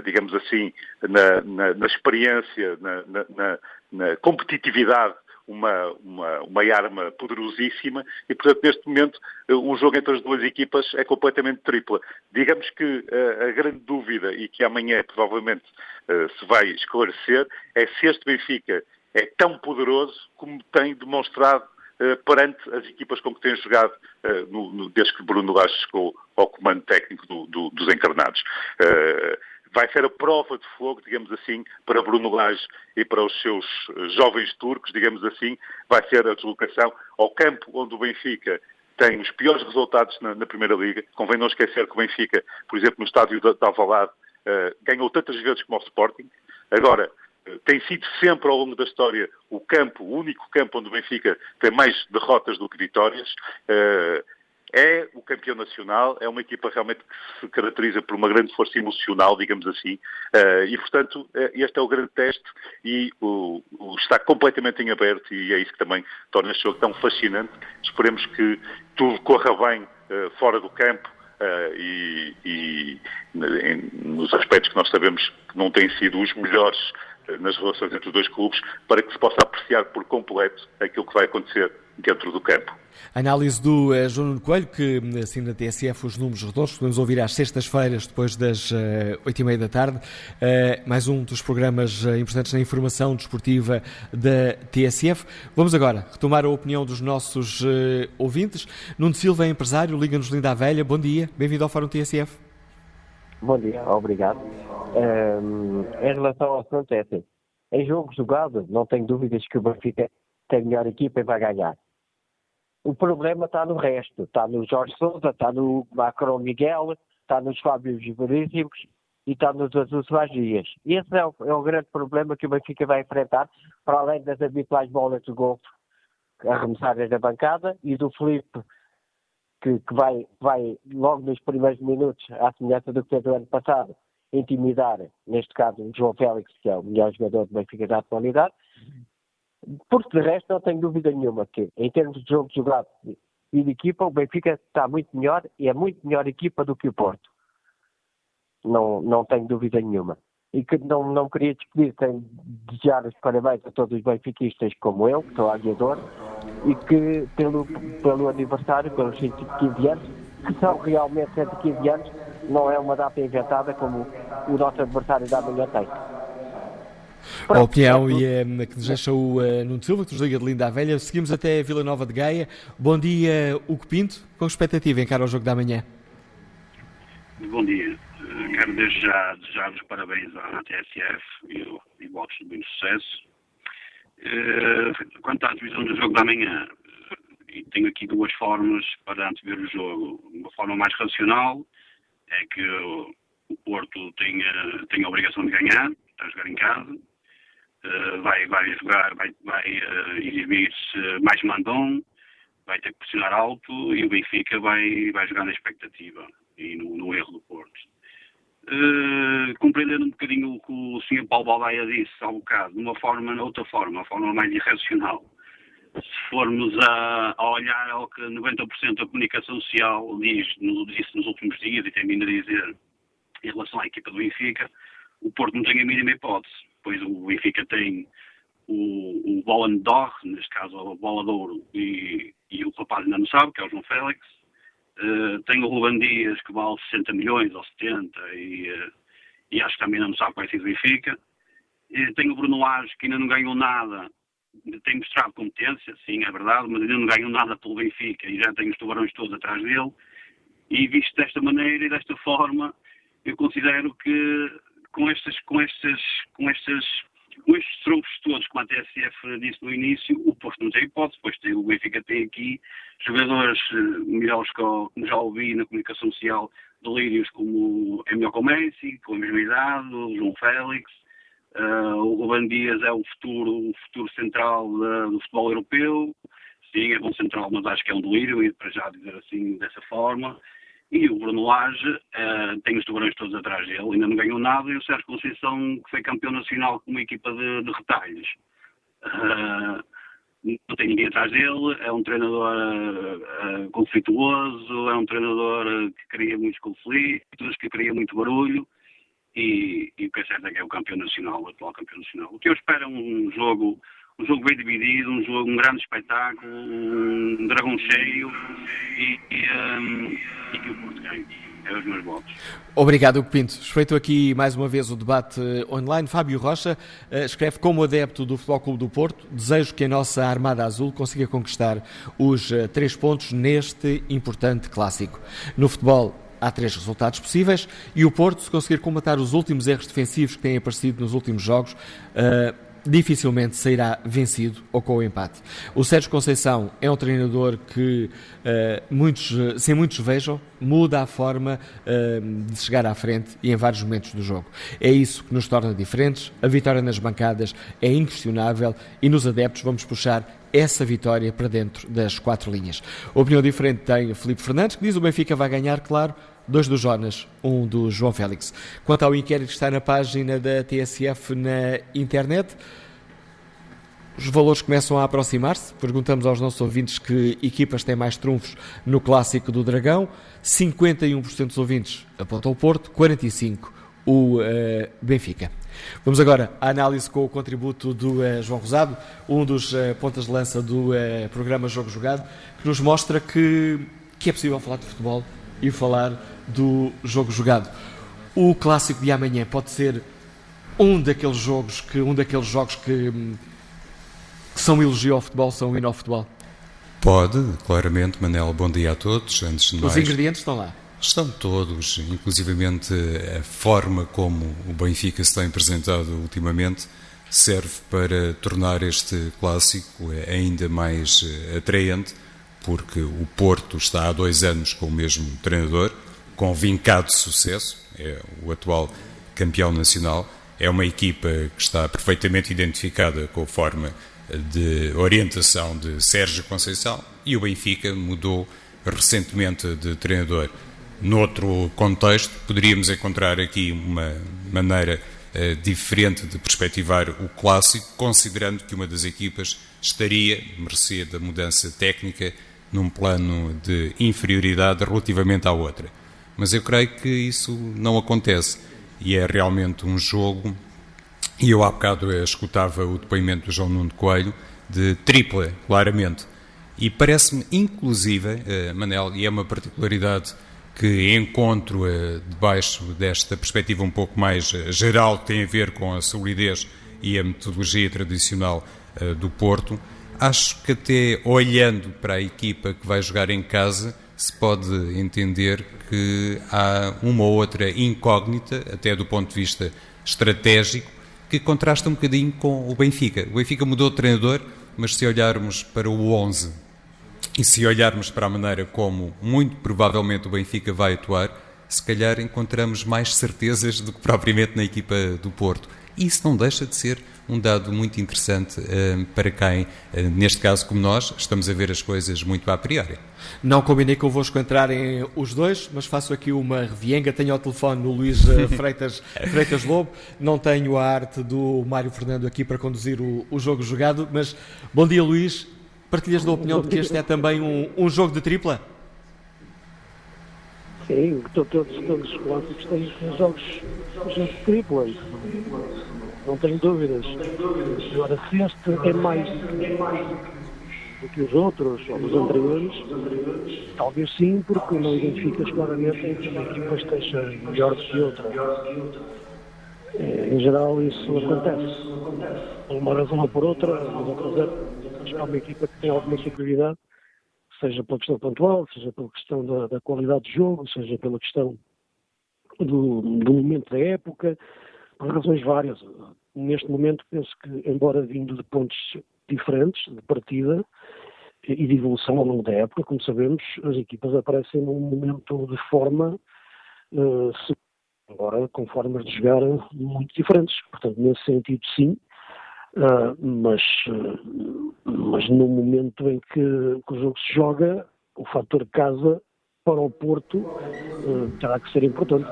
digamos assim, na, na, na experiência, na, na competitividade uma, uma, uma arma poderosíssima e, portanto, neste momento, o jogo entre as duas equipas é completamente tripla. Digamos que a, a grande dúvida, e que amanhã provavelmente se vai esclarecer, é se este Benfica é tão poderoso como tem demonstrado perante as equipas com que tem jogado desde que Bruno Lage chegou ao comando técnico do, do, dos encarnados. Uh, vai ser a prova de fogo, digamos assim, para Bruno Lage e para os seus eh, jovens turcos, digamos assim, vai ser a deslocação ao campo onde o Benfica tem os piores resultados na, na Primeira Liga. Convém não esquecer que o Benfica, por exemplo, no estádio de, de Alvalade, uh, ganhou tantas vezes como o Sporting. Agora, tem sido sempre ao longo da história o campo, o único campo onde o Benfica tem mais derrotas do que vitórias. Uh, é o campeão nacional, é uma equipa realmente que se caracteriza por uma grande força emocional, digamos assim, uh, e portanto uh, este é o grande teste e o, o, está completamente em aberto e é isso que também torna este jogo tão fascinante. Esperemos que tudo corra bem uh, fora do campo e, e em, nos aspectos que nós sabemos que não têm sido os melhores nas relações entre os dois clubes, para que se possa apreciar por completo aquilo que vai acontecer dentro do campo. Análise do uh, João Coelho, que assina na TSF os números redondos, podemos ouvir às sextas-feiras, depois das oito uh, e meia da tarde. Uh, mais um dos programas importantes na informação desportiva da TSF. Vamos agora retomar a opinião dos nossos ouvintes. Nuno Silva é empresário, liga-nos Linda a Velha. Bom dia, bem-vindo ao Fórum TSF. Bom dia, obrigado. Um, em relação ao assunto, é assim, em jogo jogado, não tenho dúvidas que o Benfica tem a melhor equipa e vai ganhar. O problema está no resto. Está no Jorge Sousa, está no Macron Miguel, está nos Fábios Veríssimos e está nos Azuis Magias. Esse é o, é o, grande problema que o Benfica vai enfrentar, para além das habituais bolas de golfe arremessadas da bancada e do Felipe, que, que vai, vai logo nos primeiros minutos, à semelhança do que fez o ano passado, intimidar, neste caso, o João Félix, que é o melhor jogador do Benfica da atualidade, porque de resto não tenho dúvida nenhuma que, em termos de jogo jogado e de equipa, o Benfica está muito melhor e é muito melhor equipa do que o Porto. Não, não tenho dúvida nenhuma. E que não, não queria despedir sem desejar os parabéns a todos os benfiquistas como eu, que sou aviador, e que pelo, pelo aniversário, pelos 115 anos, que são realmente 115 anos, não é uma data inventada como o nosso adversário da manhã tem. A opinião e é, que nos deixa o uh, Nuno Silva, que nos liga de Linda a Velha. Seguimos até Vila Nova de Gaia. Bom dia, Hugo Pinto. Com expectativa encara o jogo da manhã. Bom dia. Uh, quero desde já desejar os parabéns à TSF e, e votos de muito sucesso. Uh, quanto à divisão do jogo da manhã, uh, tenho aqui duas formas para antever o jogo. Uma forma mais racional é que o, o Porto tem, tem a obrigação de ganhar, está a jogar em casa eh, vai, vai jogar, vai, vai exibir-se mais mandão, vai ter que pressionar alto e o Benfica vai, vai jogar na expectativa e no, no erro do Porto. Uh, compreendendo um bocadinho o que o Sr. Paulo Baldaia disse há um bocado, de uma forma, outra forma, uma forma mais irracional. Se formos a, a olhar ao que 90% da comunicação social diz, no, disse nos últimos dias e tem vindo a dizer em relação à equipa do Benfica, o Porto não tem a mínima hipótese depois o Benfica tem o, o Bola d'Or, neste caso a Bola e, e, o rapaz ainda não sabe, que é o João Félix. Uh, tem o Ruben Dias, que vale 60 milhões ou 70, e, uh, e acho que também não sabe qual é que o Benfica. Uh, tem o Bruno Lage, que ainda não ganhou nada, tem mostrado competência, sim, é verdade, mas ainda não ganhou nada pelo Benfica e já tem os tubarões todos atrás dele. E visto desta maneira e desta forma, eu considero que com estas, com estas, com estas, estes troncos todos, como a TSF disse no início, o posto não tem hipótese, pois tem, o Benfica tem aqui jogadores eh, melhores que, como já ouvi na comunicação social, delírios como Emilio Messi, com a mesma idade, o João Félix, uh, o Ruben Dias é o futuro, o futuro central do futebol europeu, sim, é bom central, mas acho que é um delírio, e para já dizer assim, dessa forma. E o Bruno Lage uh, tem os tubarões todos atrás dele, ainda não ganhou nada, e o Sérgio Conceição, que foi campeão nacional com uma equipa de, de retalhos. Uh, não tem ninguém atrás dele, é um treinador uh, conflituoso, é um treinador que cria muitos conflitos, que cria muito barulho e, e o que é certo é que é o campeão nacional, o atual campeão nacional. O que eu espero é um jogo um jogo bem dividido, um jogo, um grande espetáculo, um dragão cheio e, e, um, e que o Porto ganhe. É os meus votos. Obrigado, Hugo Pinto. Feito aqui mais uma vez o debate online, Fábio Rocha uh, escreve como adepto do Futebol Clube do Porto, desejo que a nossa Armada Azul consiga conquistar os uh, três pontos neste importante clássico. No futebol, há três resultados possíveis e o Porto, se conseguir combatar os últimos erros defensivos que têm aparecido nos últimos jogos, uh, dificilmente sairá vencido ou com o empate. O Sérgio Conceição é um treinador que uh, muitos, sem muitos vejam, muda a forma uh, de chegar à frente e em vários momentos do jogo. É isso que nos torna diferentes. A vitória nas bancadas é inquestionável e nos adeptos vamos puxar essa vitória para dentro das quatro linhas. Opinião diferente tem Felipe Fernandes, que diz o Benfica vai ganhar, claro, dois do Jonas, um do João Félix. Quanto ao inquérito que está na página da TSF na internet, os valores começam a aproximar-se. Perguntamos aos nossos ouvintes que equipas têm mais trunfos no clássico do Dragão. 51% dos ouvintes apontam o Porto, 45% o uh, Benfica. Vamos agora à análise com o contributo do uh, João Rosado, um dos uh, pontas de lança do programa Jogo Jogado, que nos mostra que, que é possível falar de futebol e falar do jogo jogado. O clássico de amanhã pode ser um daqueles jogos que um daqueles jogos que, que são elogio ao futebol, são hino ao futebol. Pode, claramente, Manel, bom dia a todos. Antes de Os mais, ingredientes estão lá. Estão todos, inclusivamente a forma como o Benfica se tem apresentado ultimamente serve para tornar este clássico ainda mais atraente porque o Porto está há dois anos com o mesmo treinador, com vincado sucesso, é o atual campeão nacional. É uma equipa que está perfeitamente identificada com a forma de orientação de Sérgio Conceição e o Benfica mudou recentemente de treinador. Noutro contexto, poderíamos encontrar aqui uma maneira uh, diferente de perspectivar o clássico, considerando que uma das equipas estaria, mercê da mudança técnica, num plano de inferioridade relativamente à outra. Mas eu creio que isso não acontece e é realmente um jogo. E eu há bocado escutava o depoimento do João Nuno Coelho de tripla, claramente. E parece-me, inclusive, eh, Manel, e é uma particularidade que encontro eh, debaixo desta perspectiva um pouco mais eh, geral, que tem a ver com a solidez e a metodologia tradicional do Porto, Acho que até olhando para a equipa que vai jogar em casa, se pode entender que há uma ou outra incógnita, até do ponto de vista estratégico, que contrasta um bocadinho com o Benfica. O Benfica mudou de treinador, mas se olharmos para o 11 e se olharmos para a maneira como muito provavelmente o Benfica vai atuar, se calhar encontramos mais certezas do que propriamente na equipa do Porto. E isso não deixa de ser um dado muito interessante uh, para quem, uh, neste caso como nós, estamos a ver as coisas muito a priori. Não combinei convosco entrarem os dois, mas faço aqui uma revienga. Tenho ao telefone o Luís uh, Freitas, Freitas Lobo, não tenho a arte do Mário Fernando aqui para conduzir o, o jogo jogado, mas bom dia Luís, partilhas da opinião de que este é também um, um jogo de tripla? Sim, todos, todos os clássicos têm jogos, jogos triplas não tenho dúvidas. Agora, se este é mais do que os outros, ou os anteriores, talvez sim, porque não identificas claramente em que uma equipa esteja melhor do que outra. É, em geral, isso acontece. Por uma razão ou por outra, mas outras é, uma equipa que tem alguma superioridade, seja pela questão pontual, seja pela questão da, da qualidade de jogo, seja pela questão do, do momento da época, por razões várias. Neste momento, penso que, embora vindo de pontos diferentes de partida e de evolução ao longo da época, como sabemos, as equipas aparecem num momento de forma, uh, agora com formas de jogar muito diferentes. Portanto, nesse sentido, sim. Uh, mas, uh, mas no momento em que, que, o jogo se joga, o fator casa para o Porto terá que ser importante.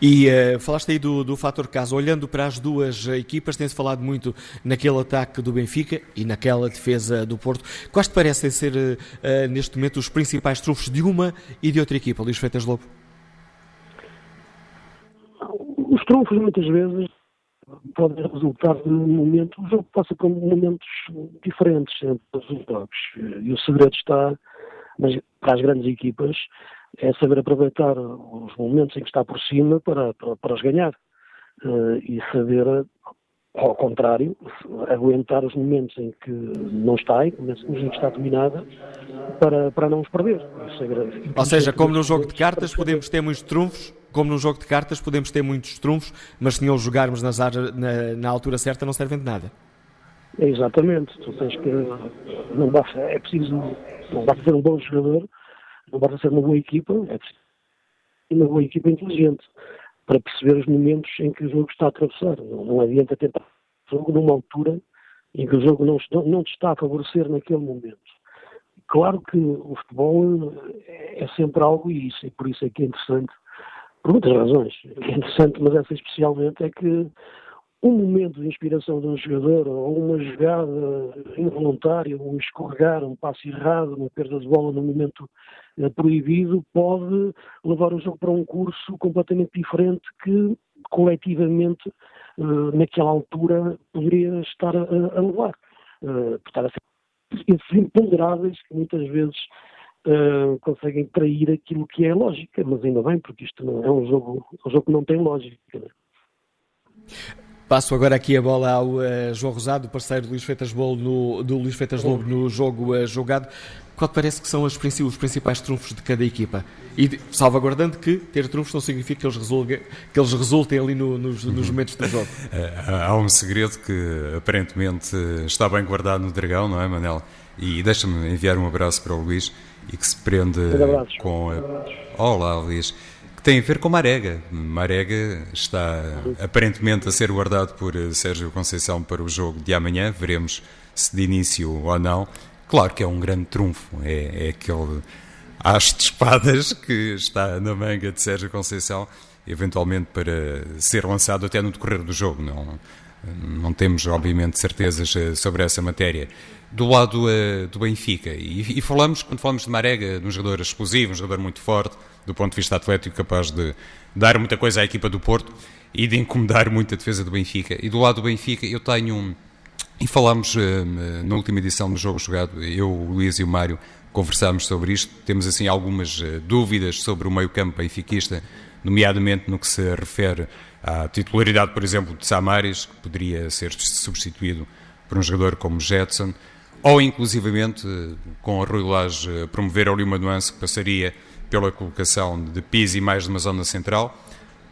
E uh, falaste aí do, do fator casa. Olhando para as duas equipas, tem-se falado muito naquele ataque do Benfica e naquela defesa do Porto. Quais te parecem ser, uh, neste momento, os principais trunfos de uma e de outra equipa, Luís Freitas Lobo? Os trunfos, muitas vezes, podem resultar de um momento. O jogo passa por momentos diferentes entre os jogos. E o segredo está, mas para as grandes equipas, é saber aproveitar os momentos em que está por cima para, para, para os ganhar. Uh, e saber, ao contrário, aguentar os momentos em que não está, em que está dominada, para, para não os perder. É Ou seja, como no jogo de cartas podemos ter muitos trunfos, como num jogo de cartas podemos ter muitos trunfos, mas se não os jogarmos nas na, na altura certa não servem de nada. É exatamente. Tu tens que. Não basta, é preciso. Não basta ser um bom jogador, não basta ser uma boa equipa, é preciso uma boa equipa inteligente para perceber os momentos em que o jogo está a atravessar. Não, não adianta tentar o jogo numa altura em que o jogo não, não te está a favorecer naquele momento. Claro que o futebol é, é sempre algo e isso, e por isso é que é interessante, por muitas razões, é interessante, mas essa especialmente é que um momento de inspiração de um jogador, ou uma jogada involuntária, um escorregar, um passo errado, uma perda de bola num momento eh, proibido, pode levar o jogo para um curso completamente diferente que coletivamente eh, naquela altura poderia estar a, levar. Uh, portanto, esses imponderáveis que muitas vezes uh, conseguem trair aquilo que é lógica, mas ainda bem, porque isto não é um jogo, é um jogo que não tem lógica. Né? Passo agora aqui a bola ao uh, João Rosado, parceiro do Luís Feitas Bolo no, do Luís Feitas Lobo no jogo uh, jogado. Qual te parece que são os principais trunfos de cada equipa? E salvaguardando que ter trunfos não significa que eles, resultem, que eles resultem ali no, nos, nos, uhum. momentos do jogo. Há um segredo que aparentemente está bem guardado no Dragão, não é, Manel? E deixa-me enviar um abraço para o Luís e que se prende com. A... Olá, Luís que tem a ver com Marega. Marega está aparentemente a ser guardado por eh, Sérgio Conceição para o jogo de amanhã, veremos se de início ou não. Claro que é um grande trunfo, é, é aquele haste de espadas que está na manga de Sérgio Conceição, eventualmente para ser lançado até no decorrer do jogo. Não, não temos, obviamente, certezas eh, sobre essa matéria. Do lado uh, do Benfica, e, e, falamos, quando falamos de Marega, de um jogador explosivo, um jogador muito forte, do ponto de vista atlético, capaz de dar muita coisa à equipa do Porto e de incomodar muito a defesa do Benfica. E do lado do Benfica, eu tenho. E falámos uh, na última edição do Jogo Jogado, eu, o Luís e o Mário conversámos sobre isto. Temos assim algumas uh, dúvidas sobre o meio-campo benfiquista, nomeadamente no que se refere à titularidade, por exemplo, de Samaris, que poderia ser substituído por um jogador como Jetson, ou inclusivamente com a Rui Lage promover ali uma nuance que passaria pela colocação de Pizzi mais de uma zona central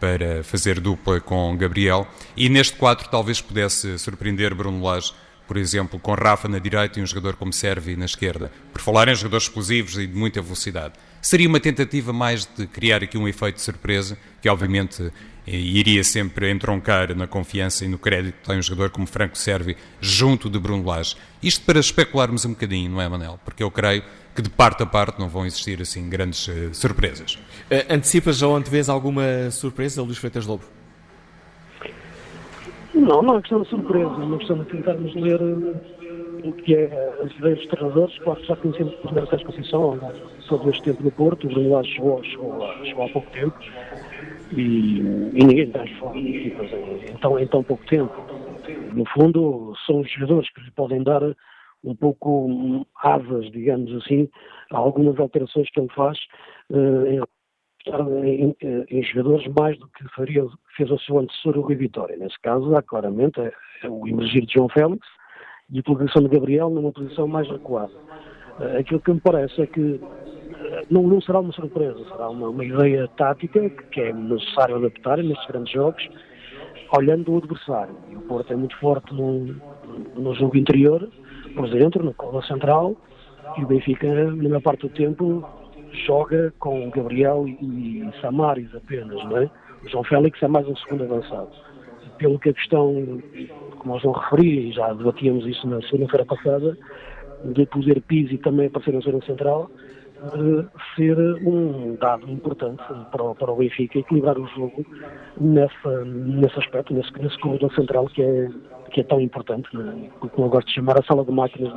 para fazer dupla com Gabriel e neste quadro talvez pudesse surpreender Bruno Lage, por exemplo, com Rafa na direita e um jogador como Servi na esquerda, por falar em jogadores explosivos e de muita velocidade. Seria uma tentativa mais de criar aqui um efeito de surpresa, que obviamente iria sempre entroncar na confiança e no crédito que tem um jogador como Franco Servi junto de Bruno Lage. Isto para especularmos um bocadinho, não é, Manel? Porque eu creio que de parte a parte não vão existir assim grandes uh, surpresas. Uh, antecipas ou antevês alguma surpresa, Luís Freitas Lobo? Não, não é questão de surpresa, é uma questão de tentarmos ler uh, o que é as ideias dos treinadores. Claro que já conhecemos o primeiro Sérgio Conceição sobre este tempo no Porto, o Bruno chegou, chegou, chegou há pouco tempo e, e ninguém transforma equipas em, em, em tão pouco tempo. No fundo, são os jogadores que lhe podem dar um pouco asas, digamos assim, a algumas alterações que ele faz uh, em, em, em, jogadores mais do que faria, fez o seu antecessor o Rui Vitória. Nesse caso, há claramente é, o emergir de João Félix e a utilização de Gabriel numa posição mais recuada. Aquilo que me parece é que não, não, será uma surpresa, será uma, uma ideia tática que, é necessário adaptar nestes grandes jogos, olhando o adversário. E o Porto é muito forte no, no jogo interior, por dentro, na cola central, e o Benfica, na maior parte do tempo, joga com Gabriel e Samaris apenas, não é? O João Félix é mais um segundo avançado. Pelo que a questão, como nós não referi, e já debatíamos isso na segunda-feira passada, de poder Pizzi também aparecer na zona central, ser um dado importante para o, para o Benfica equilibrar o jogo nessa, nesse aspecto, nesse, nesse corredor central que é, que é tão importante, né? como eu gosto de chamar a sala de máquinas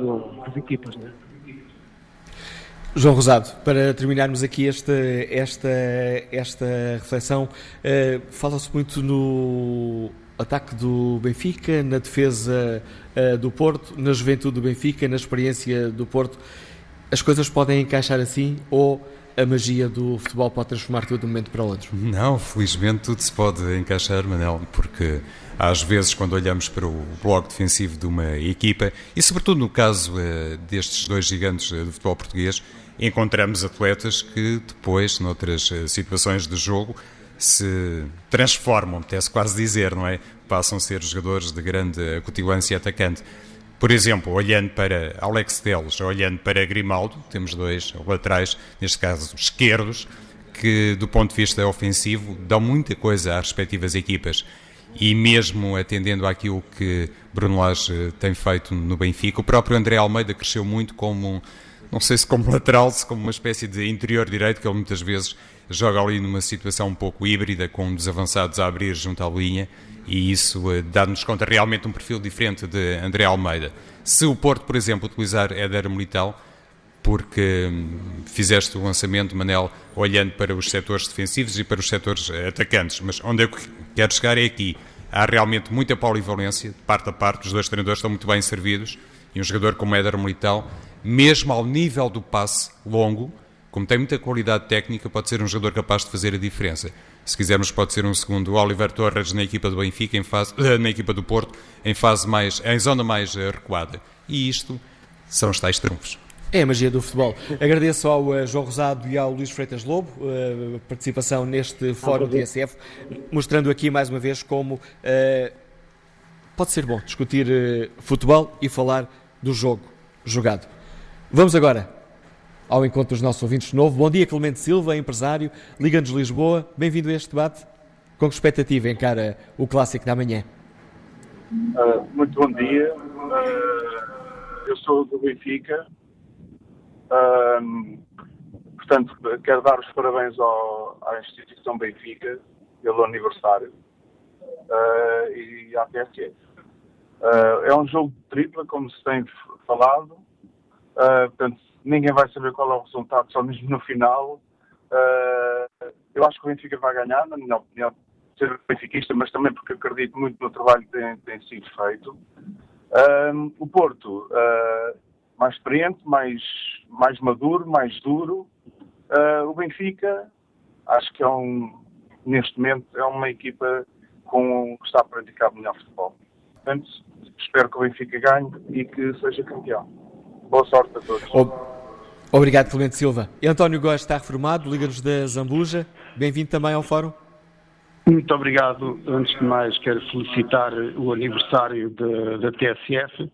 das equipas. Né? João Rosado, para terminarmos aqui esta, esta, esta reflexão, uh, fala-se muito no ataque do Benfica, na defesa uh, do Porto, na juventude do Benfica, na experiência do Porto. As coisas podem encaixar assim ou a magia do futebol pode transformar tudo de um momento para o outro? Não, felizmente tudo se pode encaixar, Manel, porque às vezes quando olhamos para o bloco defensivo de uma equipa, e sobretudo no caso uh, destes dois gigantes do futebol português, encontramos atletas que depois, noutras situações de jogo, se transformam, até-se quase dizer, não é? Passam a ser jogadores de grande acutilância atacante. Por exemplo, olhando para Alex Teles, olhando para Grimaldo, temos dois laterais, neste caso esquerdos, que do ponto de vista ofensivo dão muita coisa às respectivas equipas. E mesmo atendendo àquilo que Bruno Lage tem feito no Benfica, o próprio André Almeida cresceu muito como, não sei se como lateral, se como uma espécie de interior direito, que ele muitas vezes joga ali numa situação um pouco híbrida, com os avançados a abrir junto à linha, e isso uh, dá-nos conta realmente um perfil diferente de André Almeida. Se o Porto, por exemplo, utilizar Éder Militão, porque hum, fizeste o lançamento, Manel, olhando para os setores defensivos e para os setores atacantes, mas onde eu quero chegar é aqui. Há realmente muita polivalência, de parte a parte, os dois treinadores estão muito bem servidos, e um jogador como Éder Militão, mesmo ao nível do passe longo, como tem muita qualidade técnica, pode ser um jogador capaz de fazer a diferença. Se quisermos, pode ser um segundo Oliver Torres na equipa do Benfica, em fase, na equipa do Porto, em fase mais, em zona mais eh, recuada. E isto são os tais trunfos. É a magia do futebol. Agradeço ao uh, João Rosado e ao Luís Freitas Lobo a uh, participação neste Fórum TSF, mostrando aqui mais uma vez como uh, pode ser bom discutir futebol e falar do jogo jogado. Vamos agora ao encontro dos nossos ouvintes de novo. Bom dia, Clemente Silva, empresário, Liga-nos Lisboa. Bem-vindo a este debate. Com que expectativa encara o clássico da manhã? Uh, muito bom dia. Uh, eu sou do Benfica. Uh, portanto, quero dar os parabéns ao, à instituição Benfica pelo aniversário e à TSF. é um jogo de tripla, como se tem falado. portanto, ninguém vai saber qual é o resultado, só mesmo no final. Uh, eu acho que o Benfica vai ganhar, na minha opinião, ser benfiquista, mas também porque acredito muito no trabalho que tem, tem sido feito. Uh, o Porto, uh, mais experiente, mais, mais maduro, mais duro. o Benfica, acho que é um, neste momento, é uma equipa com, que está a praticar melhor futebol. Portanto, espero que o Benfica ganhe e que seja campeão. Boa sorte a todos. Obrigado, Clemente Silva. António Góes está reformado, Liga-nos da Zambuja. Bem-vindo também ao Fórum. Muito obrigado. Antes de mais, quero felicitar o aniversário da, da TSF,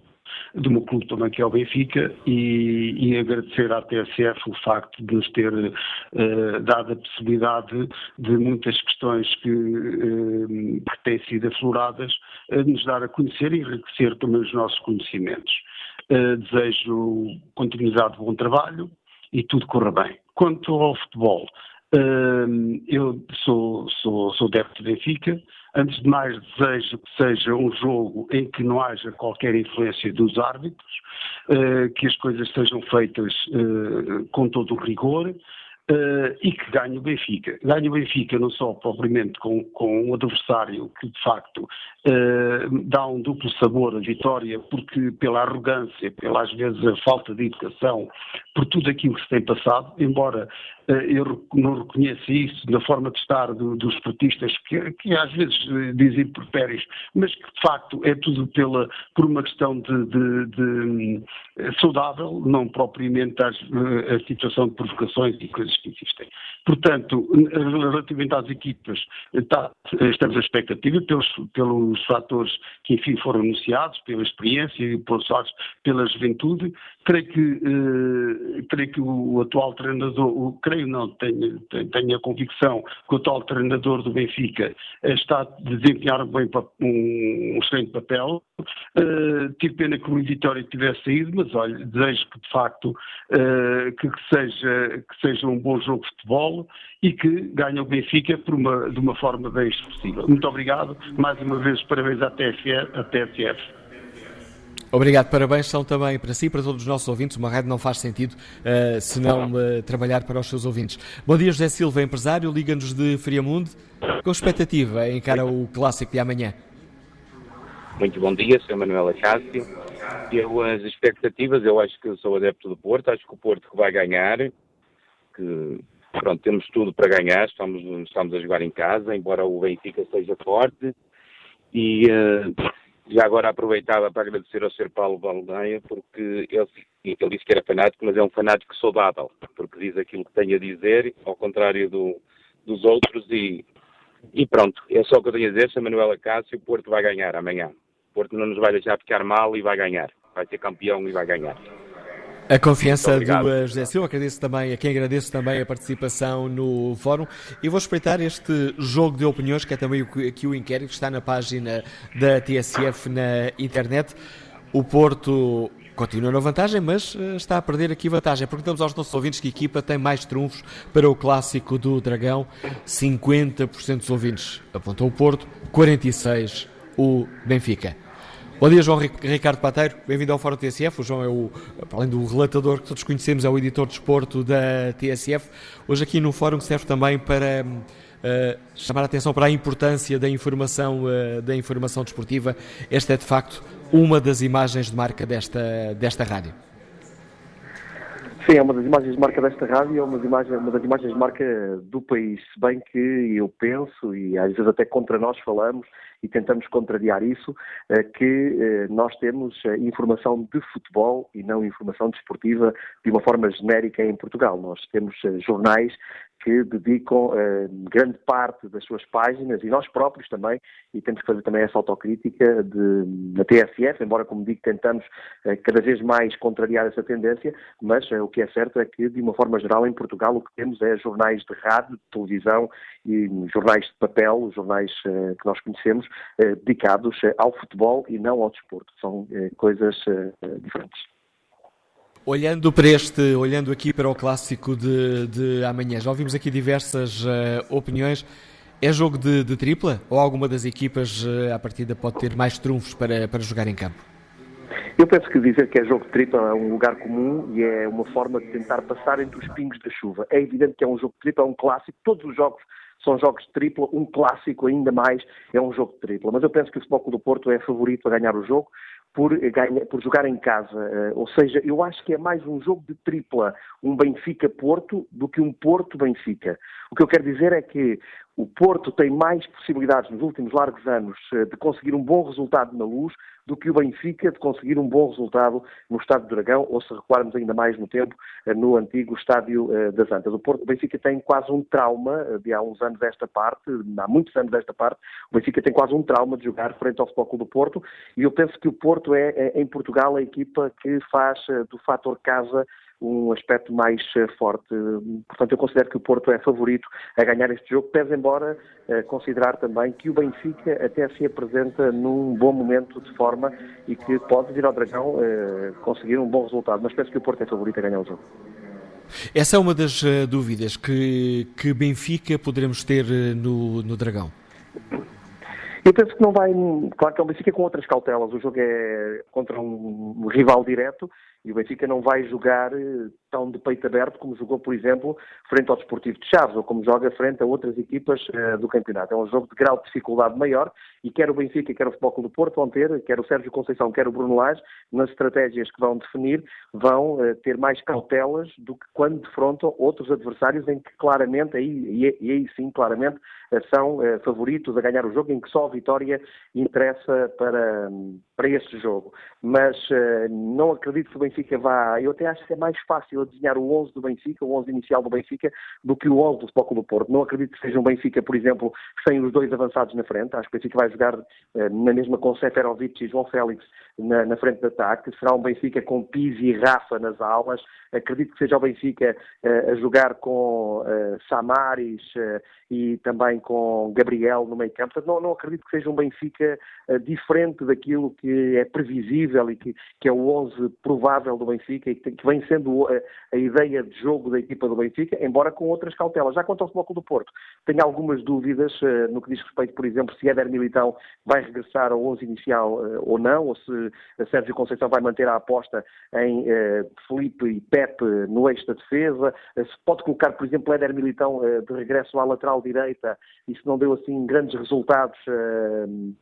do meu clube também, que é o Benfica, e, e agradecer à TSF o facto de nos ter uh, dado a possibilidade de muitas questões que, uh, que têm sido afloradas, uh, nos dar a conhecer e enriquecer também os nossos conhecimentos. Uh, desejo continuidade de bom trabalho e tudo corra bem. Quanto ao futebol, uh, eu sou, sou, sou adepto de Benfica. Antes de mais, desejo que seja um jogo em que não haja qualquer influência dos árbitros, uh, que as coisas sejam feitas com todo o rigor, Uh, e que ganhe o Benfica. Ganhe o Benfica não só propriamente com, com um adversário que de facto uh, dá um duplo sabor à vitória, porque pela arrogância, pela às vezes a falta de educação, por tudo aquilo que se tem passado, embora eu não reconheça isso na forma de estar do, dos esportistas que, que, às vezes dizem impropérios, mas que de facto é tudo pela, por uma questão de, de, de saudável, não propriamente a situação de provocações e coisas que existem. Portanto, relativamente às equipas, está, estamos à expectativa pelos, pelos fatores que, enfim, foram anunciados, pela experiência e pelos factos, pela juventude. Creio que, eh, creio que o atual treinador, o, creio não, tenho, tenho a convicção que o atual treinador do Benfica está a desempenhar bem um, um excelente papel Uh, tive pena que o Vitória tivesse saído, mas olha, desejo que de facto uh, que, seja, que seja um bom jogo de futebol e que ganhe o Benfica por uma, de uma forma bem expressiva. Muito obrigado. Mais uma vez, parabéns à TSF. À TSF. Obrigado, parabéns são também para si e para todos os nossos ouvintes. Uma rádio não faz sentido uh, se não uh, trabalhar para os seus ouvintes. Bom dia, José Silva, empresário, liga-nos de Friamundo. Com expectativa, encara o clássico de amanhã. Muito bom dia, sou Manuela Cássio. Eu, as expectativas, eu acho que eu sou adepto do Porto, acho que o Porto vai ganhar, que pronto, temos tudo para ganhar, estamos, estamos a jogar em casa, embora o Benfica seja forte. E uh, já agora aproveitava para agradecer ao Sr. Paulo Baldeia, porque ele, ele disse que era fanático, mas é um fanático saudável, porque diz aquilo que tem a dizer, ao contrário do, dos outros, e, e pronto, é só o que eu tenho a dizer. Manuela Cássio, o Porto vai ganhar amanhã. O Porto não nos vai deixar ficar mal e vai ganhar. Vai ser campeão e vai ganhar. A confiança do José Silva, agradeço também, a quem agradeço também a participação no fórum e vou espreitar este jogo de opiniões, que é também aqui o inquérito, que está na página da TSF na internet. O Porto continua na vantagem, mas eh, está a perder aqui vantagem. Perguntamos aos nossos ouvintes que equipa tem mais trunfos para o clássico do Dragão. 50% dos ouvintes apontam o Porto, 46% o Benfica. Bom dia, João Ricardo Pateiro, bem-vindo ao Fórum TSF. O João é o, além do relatador que todos conhecemos, é o editor de esporto da TSF. Hoje aqui no Fórum serve também para uh, chamar a atenção para a importância da informação, uh, da informação desportiva. Esta é, de facto, uma das imagens de marca desta, desta rádio. Sim, é uma das imagens de marca desta rádio, é uma das, imagens, uma das imagens de marca do país, se bem que eu penso, e às vezes até contra nós falamos, e tentamos contrariar isso, eh, que eh, nós temos informação de futebol e não informação desportiva de uma forma genérica em Portugal. Nós temos eh, jornais que dedicam uh, grande parte das suas páginas, e nós próprios também, e temos que fazer também essa autocrítica de, na TSF, embora, como digo, tentamos uh, cada vez mais contrariar essa tendência, mas uh, o que é certo é que, de uma forma geral, em Portugal, o que temos é jornais de rádio, de televisão e jornais de papel, jornais que nós conhecemos, dedicados ao futebol e não ao desporto. São coisas diferentes. Olhando para este, olhando aqui para o clássico de, de amanhã, já ouvimos aqui diversas uh, opiniões. É jogo de, de, tripla ou alguma das equipas uh, à partida pode ter mais trunfos para, para jogar em campo? Eu penso que dizer que é jogo de tripla é um lugar comum e é uma forma de tentar passar entre os pingos da chuva. É evidente que é um jogo de tripla, é um clássico, todos os jogos são jogos de tripla, um clássico ainda mais é um jogo de tripla. Mas eu penso que o Futebol do Porto é favorito a ganhar o jogo por, ganha, por jogar em casa. Uh, ou seja, eu acho que é mais um jogo de tripla, um Benfica-Porto, do que um Porto-Benfica. O que eu quero dizer é que o Porto tem mais possibilidades nos últimos largos anos uh, de conseguir um bom resultado na luz do que o Benfica de conseguir um bom resultado no Estádio do Dragão, ou se recuarmos ainda mais no tempo, uh, no antigo Estádio das Antas. O, Porto, o Benfica tem quase um trauma de há uns anos desta parte, há muitos anos desta parte, o Benfica tem quase um trauma de jogar frente ao Futebol Clube do Porto, e eu penso que o Porto é, é em Portugal a equipa que faz do fator casa um aspecto mais eh, forte. Portanto, eu considero que o Porto é favorito a ganhar este jogo, pese embora eh, considerar também que o Benfica até se apresenta num bom momento de forma e que pode vir ao Dragão eh, conseguir um bom resultado. Mas penso que o Porto é favorito a ganhar o jogo. Essa é uma das dúvidas que, que Benfica poderemos ter no, no Dragão. Eu penso que não vai. Claro que é um Benfica com outras cautelas. O jogo é contra um rival direto e o Benfica não vai jogar eh, tão de peito aberto como jogou, por exemplo, frente ao Desportivo de Chaves ou como joga frente a outras equipas uh, do campeonato. É um jogo de grau de dificuldade maior e quer o Benfica, quer o Futebol Clube do Porto vão ter, quer o Sérgio Conceição, quer o Bruno Lage, nas estratégias que vão definir, vão uh, ter mais cautelas do que quando defrontam outros adversários em que claramente, aí, e, aí sim, claramente, são favoritos a ganhar o jogo, em que só a vitória interessa para, para esse jogo. Mas não acredito que o Benfica vá. Eu até acho que é mais fácil desenhar o 11 do Benfica, o 11 inicial do Benfica, do que o 11 do Futebol do Porto. Não acredito que seja um Benfica, por exemplo, sem os dois avançados na frente. Acho que o Benfica vai jogar eh, na mesma com Seferovic e João Félix na, na, frente de ataque. Será um Benfica com Pizzi e Rafa nas aulas. Acredito que seja o Benfica uh, a jogar com uh, Samaris uh, e também com Gabriel no meio campo. Portanto, não, não, acredito que seja um Benfica diferente daquilo que que é previsível e que, que é o 11 provável do Benfica e que, que vem sendo a, a, ideia de jogo da equipa do Benfica, embora com outras cautelas. Já quanto ao Futebol do Porto, tenho algumas dúvidas uh, no que diz respeito, por exemplo, se Éder Militão vai regressar ao 11 inicial uh, ou não, ou se Sérgio Conceição vai manter a aposta em uh, Felipe e Pepe no eixo da defesa, se pode colocar, por exemplo, Éder Militão de regresso à lateral direita e se não deu assim grandes resultados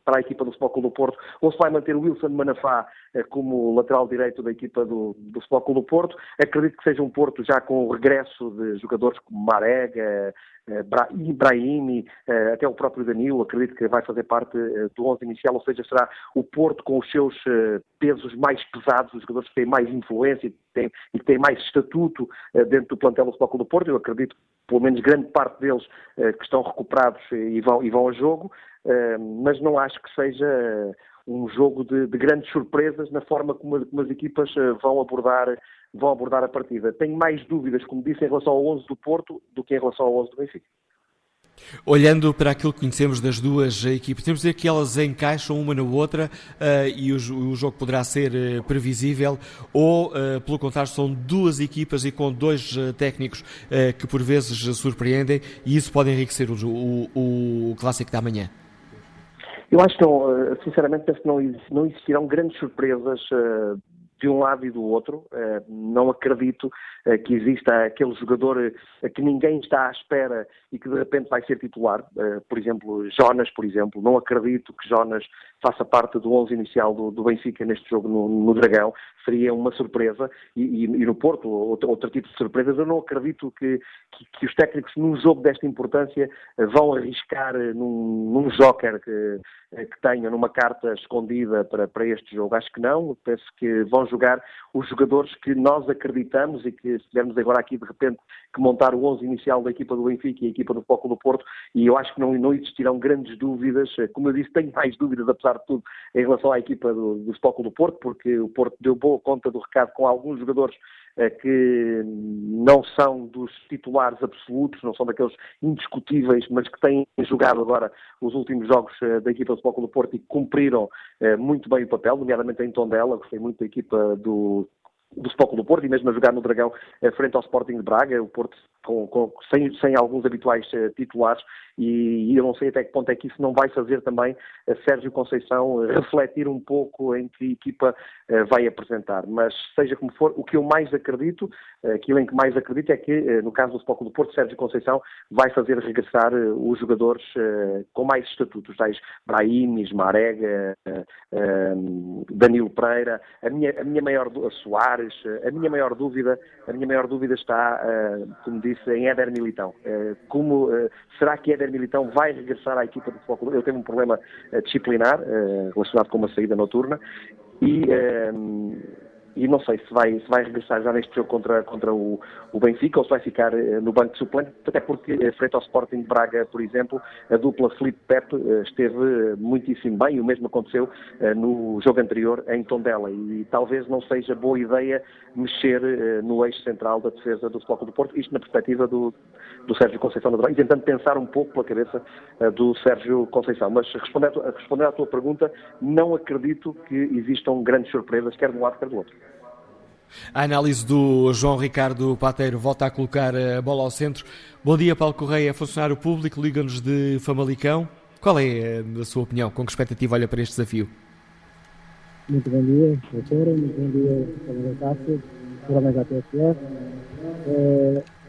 para a equipa do Futebol do Porto, ou se vai manter Wilson Manafá como lateral direito da equipa do, do Futebol do Porto. Acredito que seja um Porto já com o regresso de jogadores como Marega, eh, Ibrahimi, eh, até o próprio Danilo, acredito que vai fazer parte eh, do 11 inicial, ou seja, será o Porto com os seus pesos mais pesados, os jogadores que têm mais influência e que têm mais estatuto dentro do plantel do Futebol do Porto. Eu acredito pelo menos grande parte deles que estão recuperados e vão, e vão a jogo, mas não acho que seja um jogo de, de, grandes surpresas na forma como, como, as equipas vão abordar vão abordar a partida. Tenho mais dúvidas, como disse, em relação ao 11 do Porto do que em relação ao 11 do Benfica. Olhando para aquilo que conhecemos das duas equipes, temos de dizer que elas encaixam uma na outra uh, e o, o, jogo poderá ser uh, previsível, ou, uh, pelo contrário, são duas equipas e com dois técnicos que por vezes surpreendem e isso pode enriquecer o, o, o clássico da manhã. Eu acho que, não, sinceramente, penso que não, existirão grandes surpresas de um lado e do outro. Eh, não acredito eh, que exista aquele jogador eh, que ninguém está à espera e que de repente vai ser titular. Por exemplo, Jonas, por exemplo. Não acredito que Jonas faça parte do 11 inicial do, Benfica neste jogo no, Dragão. Seria uma surpresa. E, no Porto, outro, tipo de surpresas. Eu não acredito que, os técnicos num jogo desta importância vão arriscar num, num joker que, que tenham, numa carta escondida para, para este jogo. Acho que não. Penso que vão jogar os jogadores que nós acreditamos e que se tivermos agora aqui de repente que montar o 11 inicial da equipa do Benfica e a equipa do Foco do Porto e eu acho que não, não existirão grandes dúvidas, como eu disse, tenho mais dúvidas apesar de tudo em relação à equipa do, do Foco do Porto, porque o Porto deu boa conta do recado com alguns jogadores eh, que não são dos titulares absolutos, não são daqueles indiscutíveis, mas que têm jogado agora os últimos jogos eh, da equipa do Futebol do Porto e cumpriram eh, muito bem o papel, nomeadamente em Tondela, gostei muito da equipa do do do Porto e mesmo a jogar no Dragão frente ao Sporting de Braga, o Porto com, com, sem, sem, alguns habituais titulares e, e, eu não sei até que ponto é que isso não vai fazer também a Sérgio Conceição refletir um pouco em que equipa uh, vai apresentar. Mas seja como for, o que eu mais acredito, aquilo em que mais acredito é que, no caso do Futebol do Porto, Sérgio Conceição vai fazer regressar os jogadores com mais estatutos, tais Brahim, Marega, Danilo Pereira, a minha, a minha maior Soares, a minha maior dúvida, a minha maior dúvida está, como disse, em Éder Militão. como será que Éder Militão vai regressar à equipa do Futebol Clube. Ele teve um problema uh, disciplinar relacionado com uma saída noturna e, e não sei se vai, se vai regressar já neste jogo contra, contra o, o Benfica ou se vai ficar no banco de suplente, até porque frente ao Sporting de Braga, por exemplo, a dupla Felipe Pepe esteve muitíssimo bem, e o mesmo aconteceu no jogo anterior em Tondela e talvez não seja boa ideia mexer no eixo central da defesa do Futebol do Porto, isto na perspectiva do, do Sérgio Conceição Dragão e tentando pensar um pouco pela cabeça do Sérgio Conceição. Mas respondendo, respondendo à tua pergunta, não acredito que existam grandes surpresas, quer de um lado, quer do outro. A análise do João Ricardo Pateiro volta a colocar a bola ao centro. Bom dia, Paulo Correia, funcionário público, liga-nos de Famalicão. Qual é eh, a sua opinião? Com que expectativa olha para este desafio? Muito bom dia, doutora. Muito bom dia, Câmara Cássio, parabéns à TSF.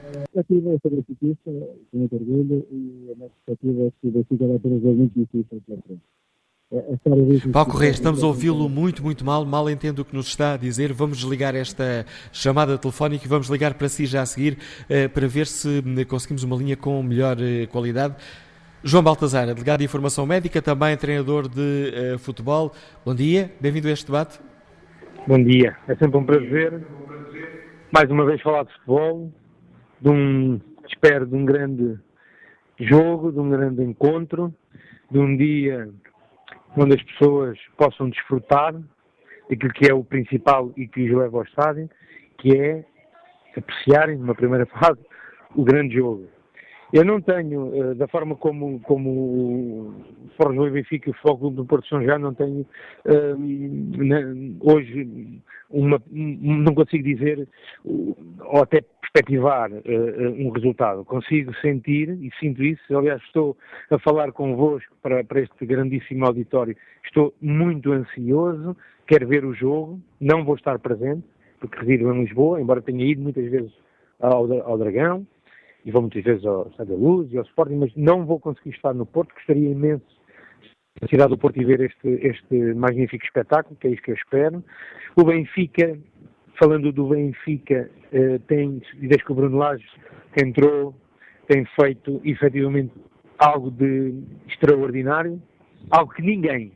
A expectativa é sobre a justiça, com muito orgulho, e a minha expectativa é que o Benfica vai ter um jogo muito difícil pela frente. Paulo Correia, estamos a ouvi-lo muito, muito mal, mal entendo o que nos está a dizer. Vamos desligar esta chamada telefónica e vamos ligar para si já a seguir eh, para ver se eh, conseguimos uma linha com melhor eh, qualidade. João Baltazar, delegado de Informação Médica, também treinador de futebol. Bom dia, bem-vindo a este debate. Bom dia, é sempre um prazer. Mais uma vez falar de futebol, de um, espero, de um grande jogo, de um grande encontro, de um dia onde as pessoas possam desfrutar daquilo que é o principal e que os leva ao estádio, que é apreciarem, numa primeira fase, o grande jogo. Eu não tenho, uh, da forma como, como o Fórum do Benfica e o Fogo do Porto São já não tenho na, hoje uma, não consigo dizer ou até perspectivar uh, um resultado. Consigo sentir e sinto isso. Aliás, estou a falar convosco para, para este grandíssimo auditório. Estou muito ansioso, quero ver o jogo, não vou estar presente, porque resido em Lisboa, embora tenha ido muitas vezes ao, ao Dragão e vou muitas vezes ao Estado da Luz e ao Sporting, mas não vou conseguir estar no Porto, gostaria imenso na cidade do Porto e ver este, este magnífico espetáculo, que é isso que eu espero. O Benfica, falando do Benfica, eh, tem, desde que o Bruno Lage entrou, tem feito efetivamente algo de extraordinário, algo que ninguém,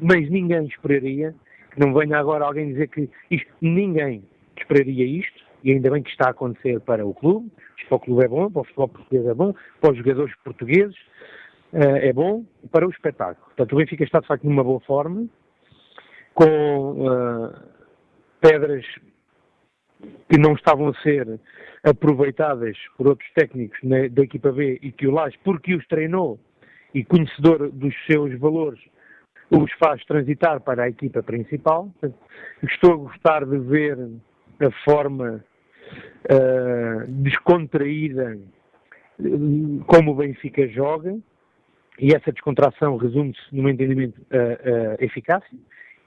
mas ninguém esperaria, que não venha agora alguém dizer que isto, ninguém esperaria isto, e ainda bem que está a acontecer para o clube, isto para o clube é bom, para o futebol português é bom, para os jogadores portugueses é bom, para o espetáculo. Portanto, o Benfica está de facto numa boa forma, com uh, pedras que não estavam a ser aproveitadas por outros técnicos na, da equipa B e que o Lage, porque os treinou e conhecedor dos seus valores, os faz transitar para a equipa principal. Estou a gostar de ver a forma uh, descontraída como o Benfica joga e essa descontração resume-se meu entendimento a, a eficácia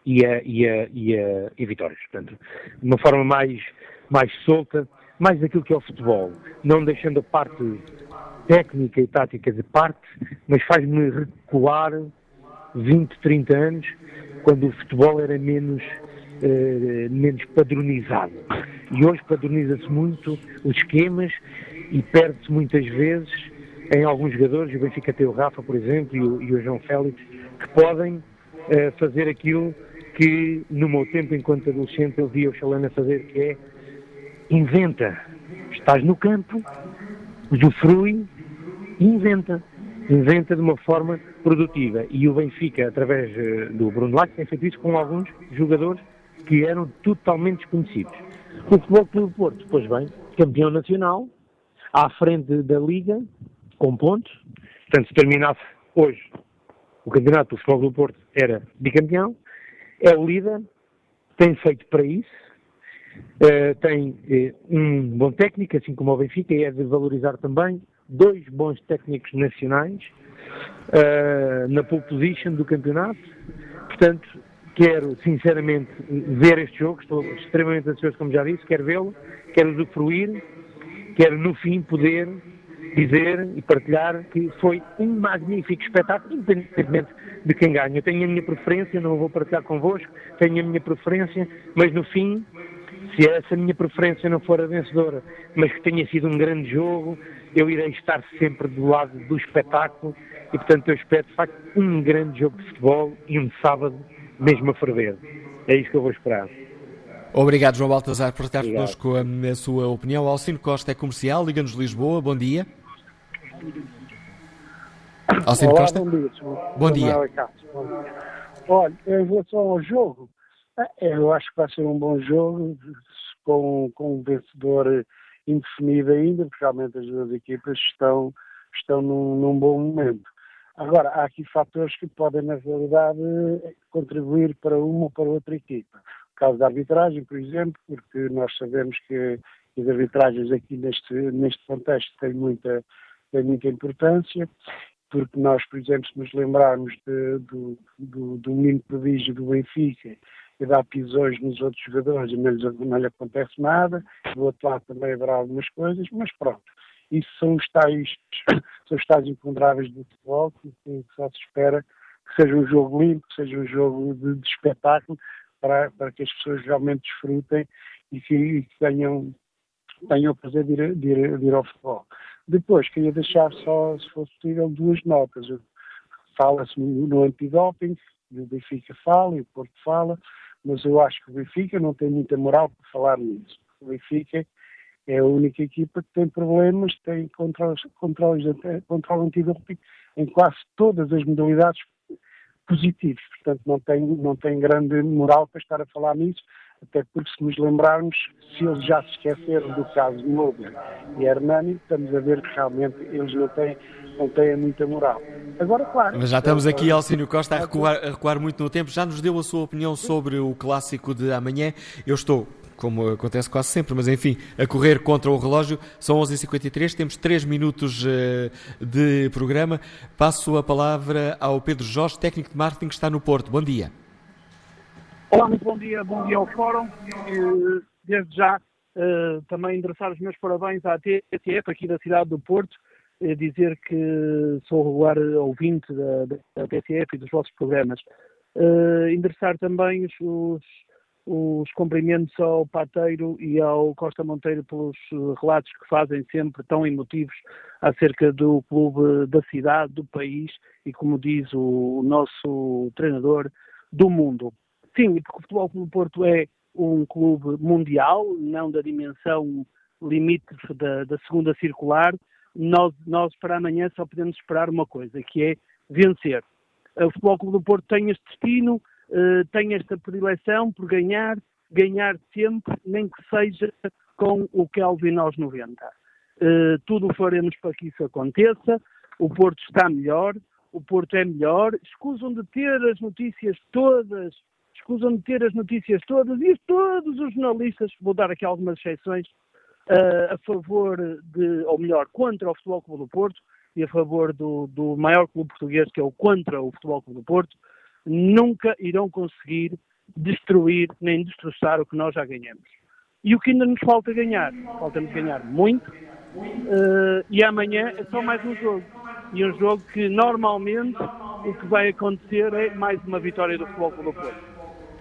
e a, e, a, e, a, e vitórias. Portanto, de uma forma mais, mais solta, mais daquilo que é o futebol, não deixando a parte técnica e tática de parte, mas faz-me recuar 20, 30 anos, quando o futebol era menos eh, menos padronizado. E hoje padroniza-se muito os esquemas e perde-se muitas vezes em alguns jogadores, o Benfica tem o Rafa, por exemplo, e o, e o João Félix, que podem eh, fazer aquilo que no meu tempo, enquanto adolescente, eu via o Chalana fazer, que é inventa. Estás no campo, usufrui e inventa. Inventa de uma forma produtiva. E o Benfica, através uh, do Bruno Lage, tem feito isso com alguns jogadores que eram totalmente desconhecidos. O Futebol Clube Porto, depois bem, campeão nacional, à frente da Liga, com pontos. Portanto, se terminasse hoje o campeonato do Futebol Clube Porto, era bicampeão. É líder, tem feito para isso. Uh, tem uh, um bom técnico, assim como o Benfica, e é de valorizar também dois bons técnicos nacionais uh, na pole position do campeonato. Portanto, quero sinceramente ver este jogo, estou extremamente ansioso, como já disse, quero vê-lo, quero usufruir, quero no fim poder dizer e partilhar que foi um magnífico espetáculo, independentemente de quem ganha. Eu tenho a minha preferência, não vou partilhar convosco, tenho a minha preferência, mas no fim, se essa minha preferência não for a vencedora, mas que tenha sido um grande jogo, eu irei estar sempre do lado do espetáculo e, portanto, eu espero, de facto, um grande jogo de futebol e um sábado mesmo a ferver. É isso que eu vou esperar. Obrigado, João Baltazar, por estar connosco a, a, sua opinião. Alcino Costa é comercial, Liga-nos Lisboa, bom dia. Alcino Olá, Costa? Bom dia. Bom dia. Olha, em relação ao jogo, é, eu acho que vai ser um bom jogo, com, com um vencedor indefinido ainda, porque realmente as duas equipas estão, estão num, num bom momento. Agora, há aqui fatores que podem, na realidade, contribuir para uma ou para outra equipa. O caso da arbitragem, por exemplo, porque nós sabemos que as arbitragens aqui neste, neste contexto têm muita, têm muita importância, porque nós, por exemplo, se nos lembrarmos de, do, do, do menino prodígio do Benfica e dá pisões nos outros jogadores e não lhe, não lhe acontece nada, do outro lado também haverá algumas coisas, mas pronto isso são os tais, são os tais imponderáveis do futebol, que, que só se espera que seja um jogo limpo, que seja um jogo de, de espetáculo, para, para que as pessoas realmente desfrutem e que, e que tenham, tenham o prazer de ir, de, ir, de ir, ao futebol. Depois, queria deixar só, se fosse possível, duas notas. Fala-se no, antidoping, o Benfica fala e o Porto fala, mas eu acho que o Benfica não tem muita moral para falar nisso. O Benfica é a única equipa que tem problemas, tem controles, controle antidoping em quase todas as modalidades positivos. Portanto, não tem, não tem grande moral para estar a falar nisso, até porque se nos lembrarmos, se eles já se esqueceram do caso de Lobo e Hernani, estamos a ver que realmente eles não têm, não têm muita moral. Agora, claro... Mas já estamos aqui, Alcínio Costa, a recuar, a recuar muito no tempo. Já nos deu a sua opinião sobre o clássico de amanhã. Eu estou como acontece quase sempre, mas enfim, a correr contra o relógio. São 11h53, temos 3 minutos uh, de programa. Passo a palavra ao Pedro Jorge, técnico de marketing que está no Porto. Bom dia. Olá, muito bom dia, bom dia ao Fórum. Desde já uh, também endereçar os meus parabéns à TTF aqui da cidade do Porto, uh, dizer que sou regular ouvinte da, da e dos vossos programas. Uh, endereçar também os, os, os cumprimentos ao Pateiro e ao Costa Monteiro pelos relatos que fazem sempre tão emotivos acerca do clube da cidade, do país e, como diz o nosso treinador, do mundo. Sim, porque o Futebol Clube Porto é um clube mundial, não da dimensão limite da, da segunda circular. Nós, nós, para amanhã, só podemos esperar uma coisa, que é vencer. O Futebol Clube do Porto tem este destino, uh, tem esta predileção por ganhar, ganhar sempre, nem que seja com o Kelvin aos 90. Uh, tudo faremos para que isso aconteça. O Porto está melhor, o Porto é melhor. Escusam de ter as notícias todas escusam de ter as notícias todas e todos os jornalistas, vou dar aqui algumas exceções, uh, a favor de, ou melhor, contra o Futebol Clube do Porto e a favor do, do maior clube português, que é o contra o Futebol Clube do Porto, nunca irão conseguir destruir nem destroçar o que nós já ganhamos. E o que ainda nos falta ganhar? Falta-nos ganhar muito, uh, e amanhã é só mais um jogo. E um jogo que normalmente o que vai acontecer é mais uma vitória do Futebol Clube do Porto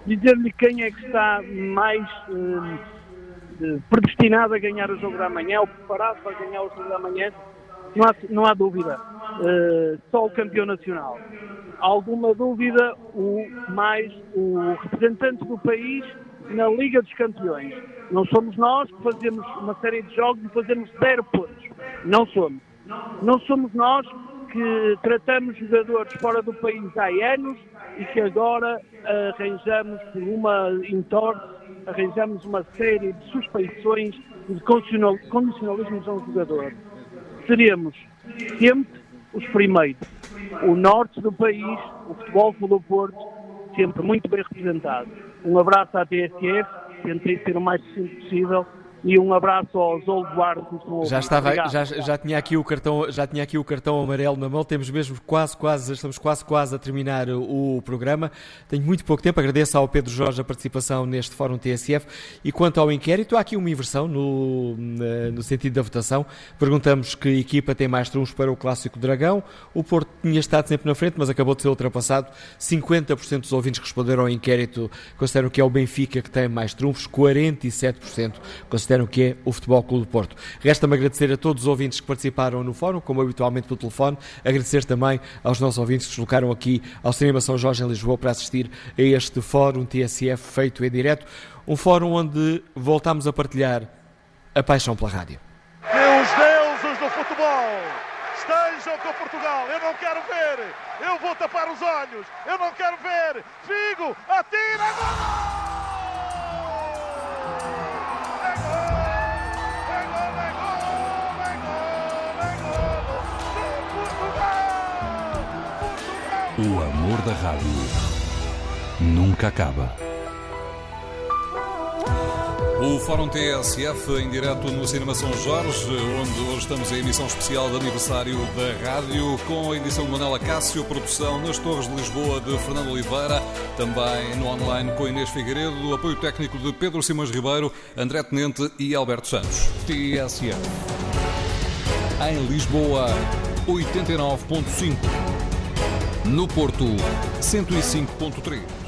dizer-lhe quem é que está mais uh, predestinado a ganhar o jogo da manhã, ou preparado para ganhar o jogo da manhã, não há, não há dúvida. Uh, só o campeão nacional. Alguma dúvida, o mais o representante do país na Liga dos Campeões. Não somos nós que fazemos uma série de jogos e fazemos zero pontos. Não somos. Não somos nós que tratamos jogadores fora do país há anos e que agora arranjamos por uma entorse, arranjamos uma série de suspeições de condicionalismos a um jogador. Seremos sempre os primeiros. O norte do país, o futebol do Porto, sempre muito bem representado. Um abraço à TSF, tentei ser o mais possível e um abraço aos Old Guard já estava já, já tinha aqui o cartão já tinha aqui o cartão amarelo na mão. Temos mesmo quase quase estamos quase quase a terminar o programa. Tenho muito pouco tempo. Agradeço ao Pedro Jorge a participação neste fórum TSF e quanto ao inquérito há aqui uma inversão no no sentido da votação. Perguntamos que equipa tem mais trunfos para o clássico Dragão. O Porto tinha estado sempre na frente mas acabou de ser ultrapassado. 50% dos ouvintes que responderam ao inquérito consideram que é o Benfica que tem mais trunfos. 47% consideram consideram que é o Futebol Clube do Porto. Resta-me agradecer a todos os ouvintes que participaram no fórum, como habitualmente pelo telefone, agradecer também aos nossos ouvintes que se deslocaram aqui ao Cinema São Jorge em Lisboa para assistir a este fórum TSF feito em direto, um fórum onde voltámos a partilhar a paixão pela rádio. Os deuses do futebol estejam com Portugal. Eu não quero ver. Eu vou tapar os olhos. Eu não quero ver. Figo, atira, gol! O amor da rádio nunca acaba. O Fórum TSF em direto no Cinema São Jorge, onde hoje estamos em emissão especial de aniversário da rádio, com a edição de Manela Cássio, produção nas Torres de Lisboa de Fernando Oliveira, também no online com Inês Figueiredo, apoio técnico de Pedro Simões Ribeiro, André Tenente e Alberto Santos. TSF. Em Lisboa, 89.5. No Porto, 105.3.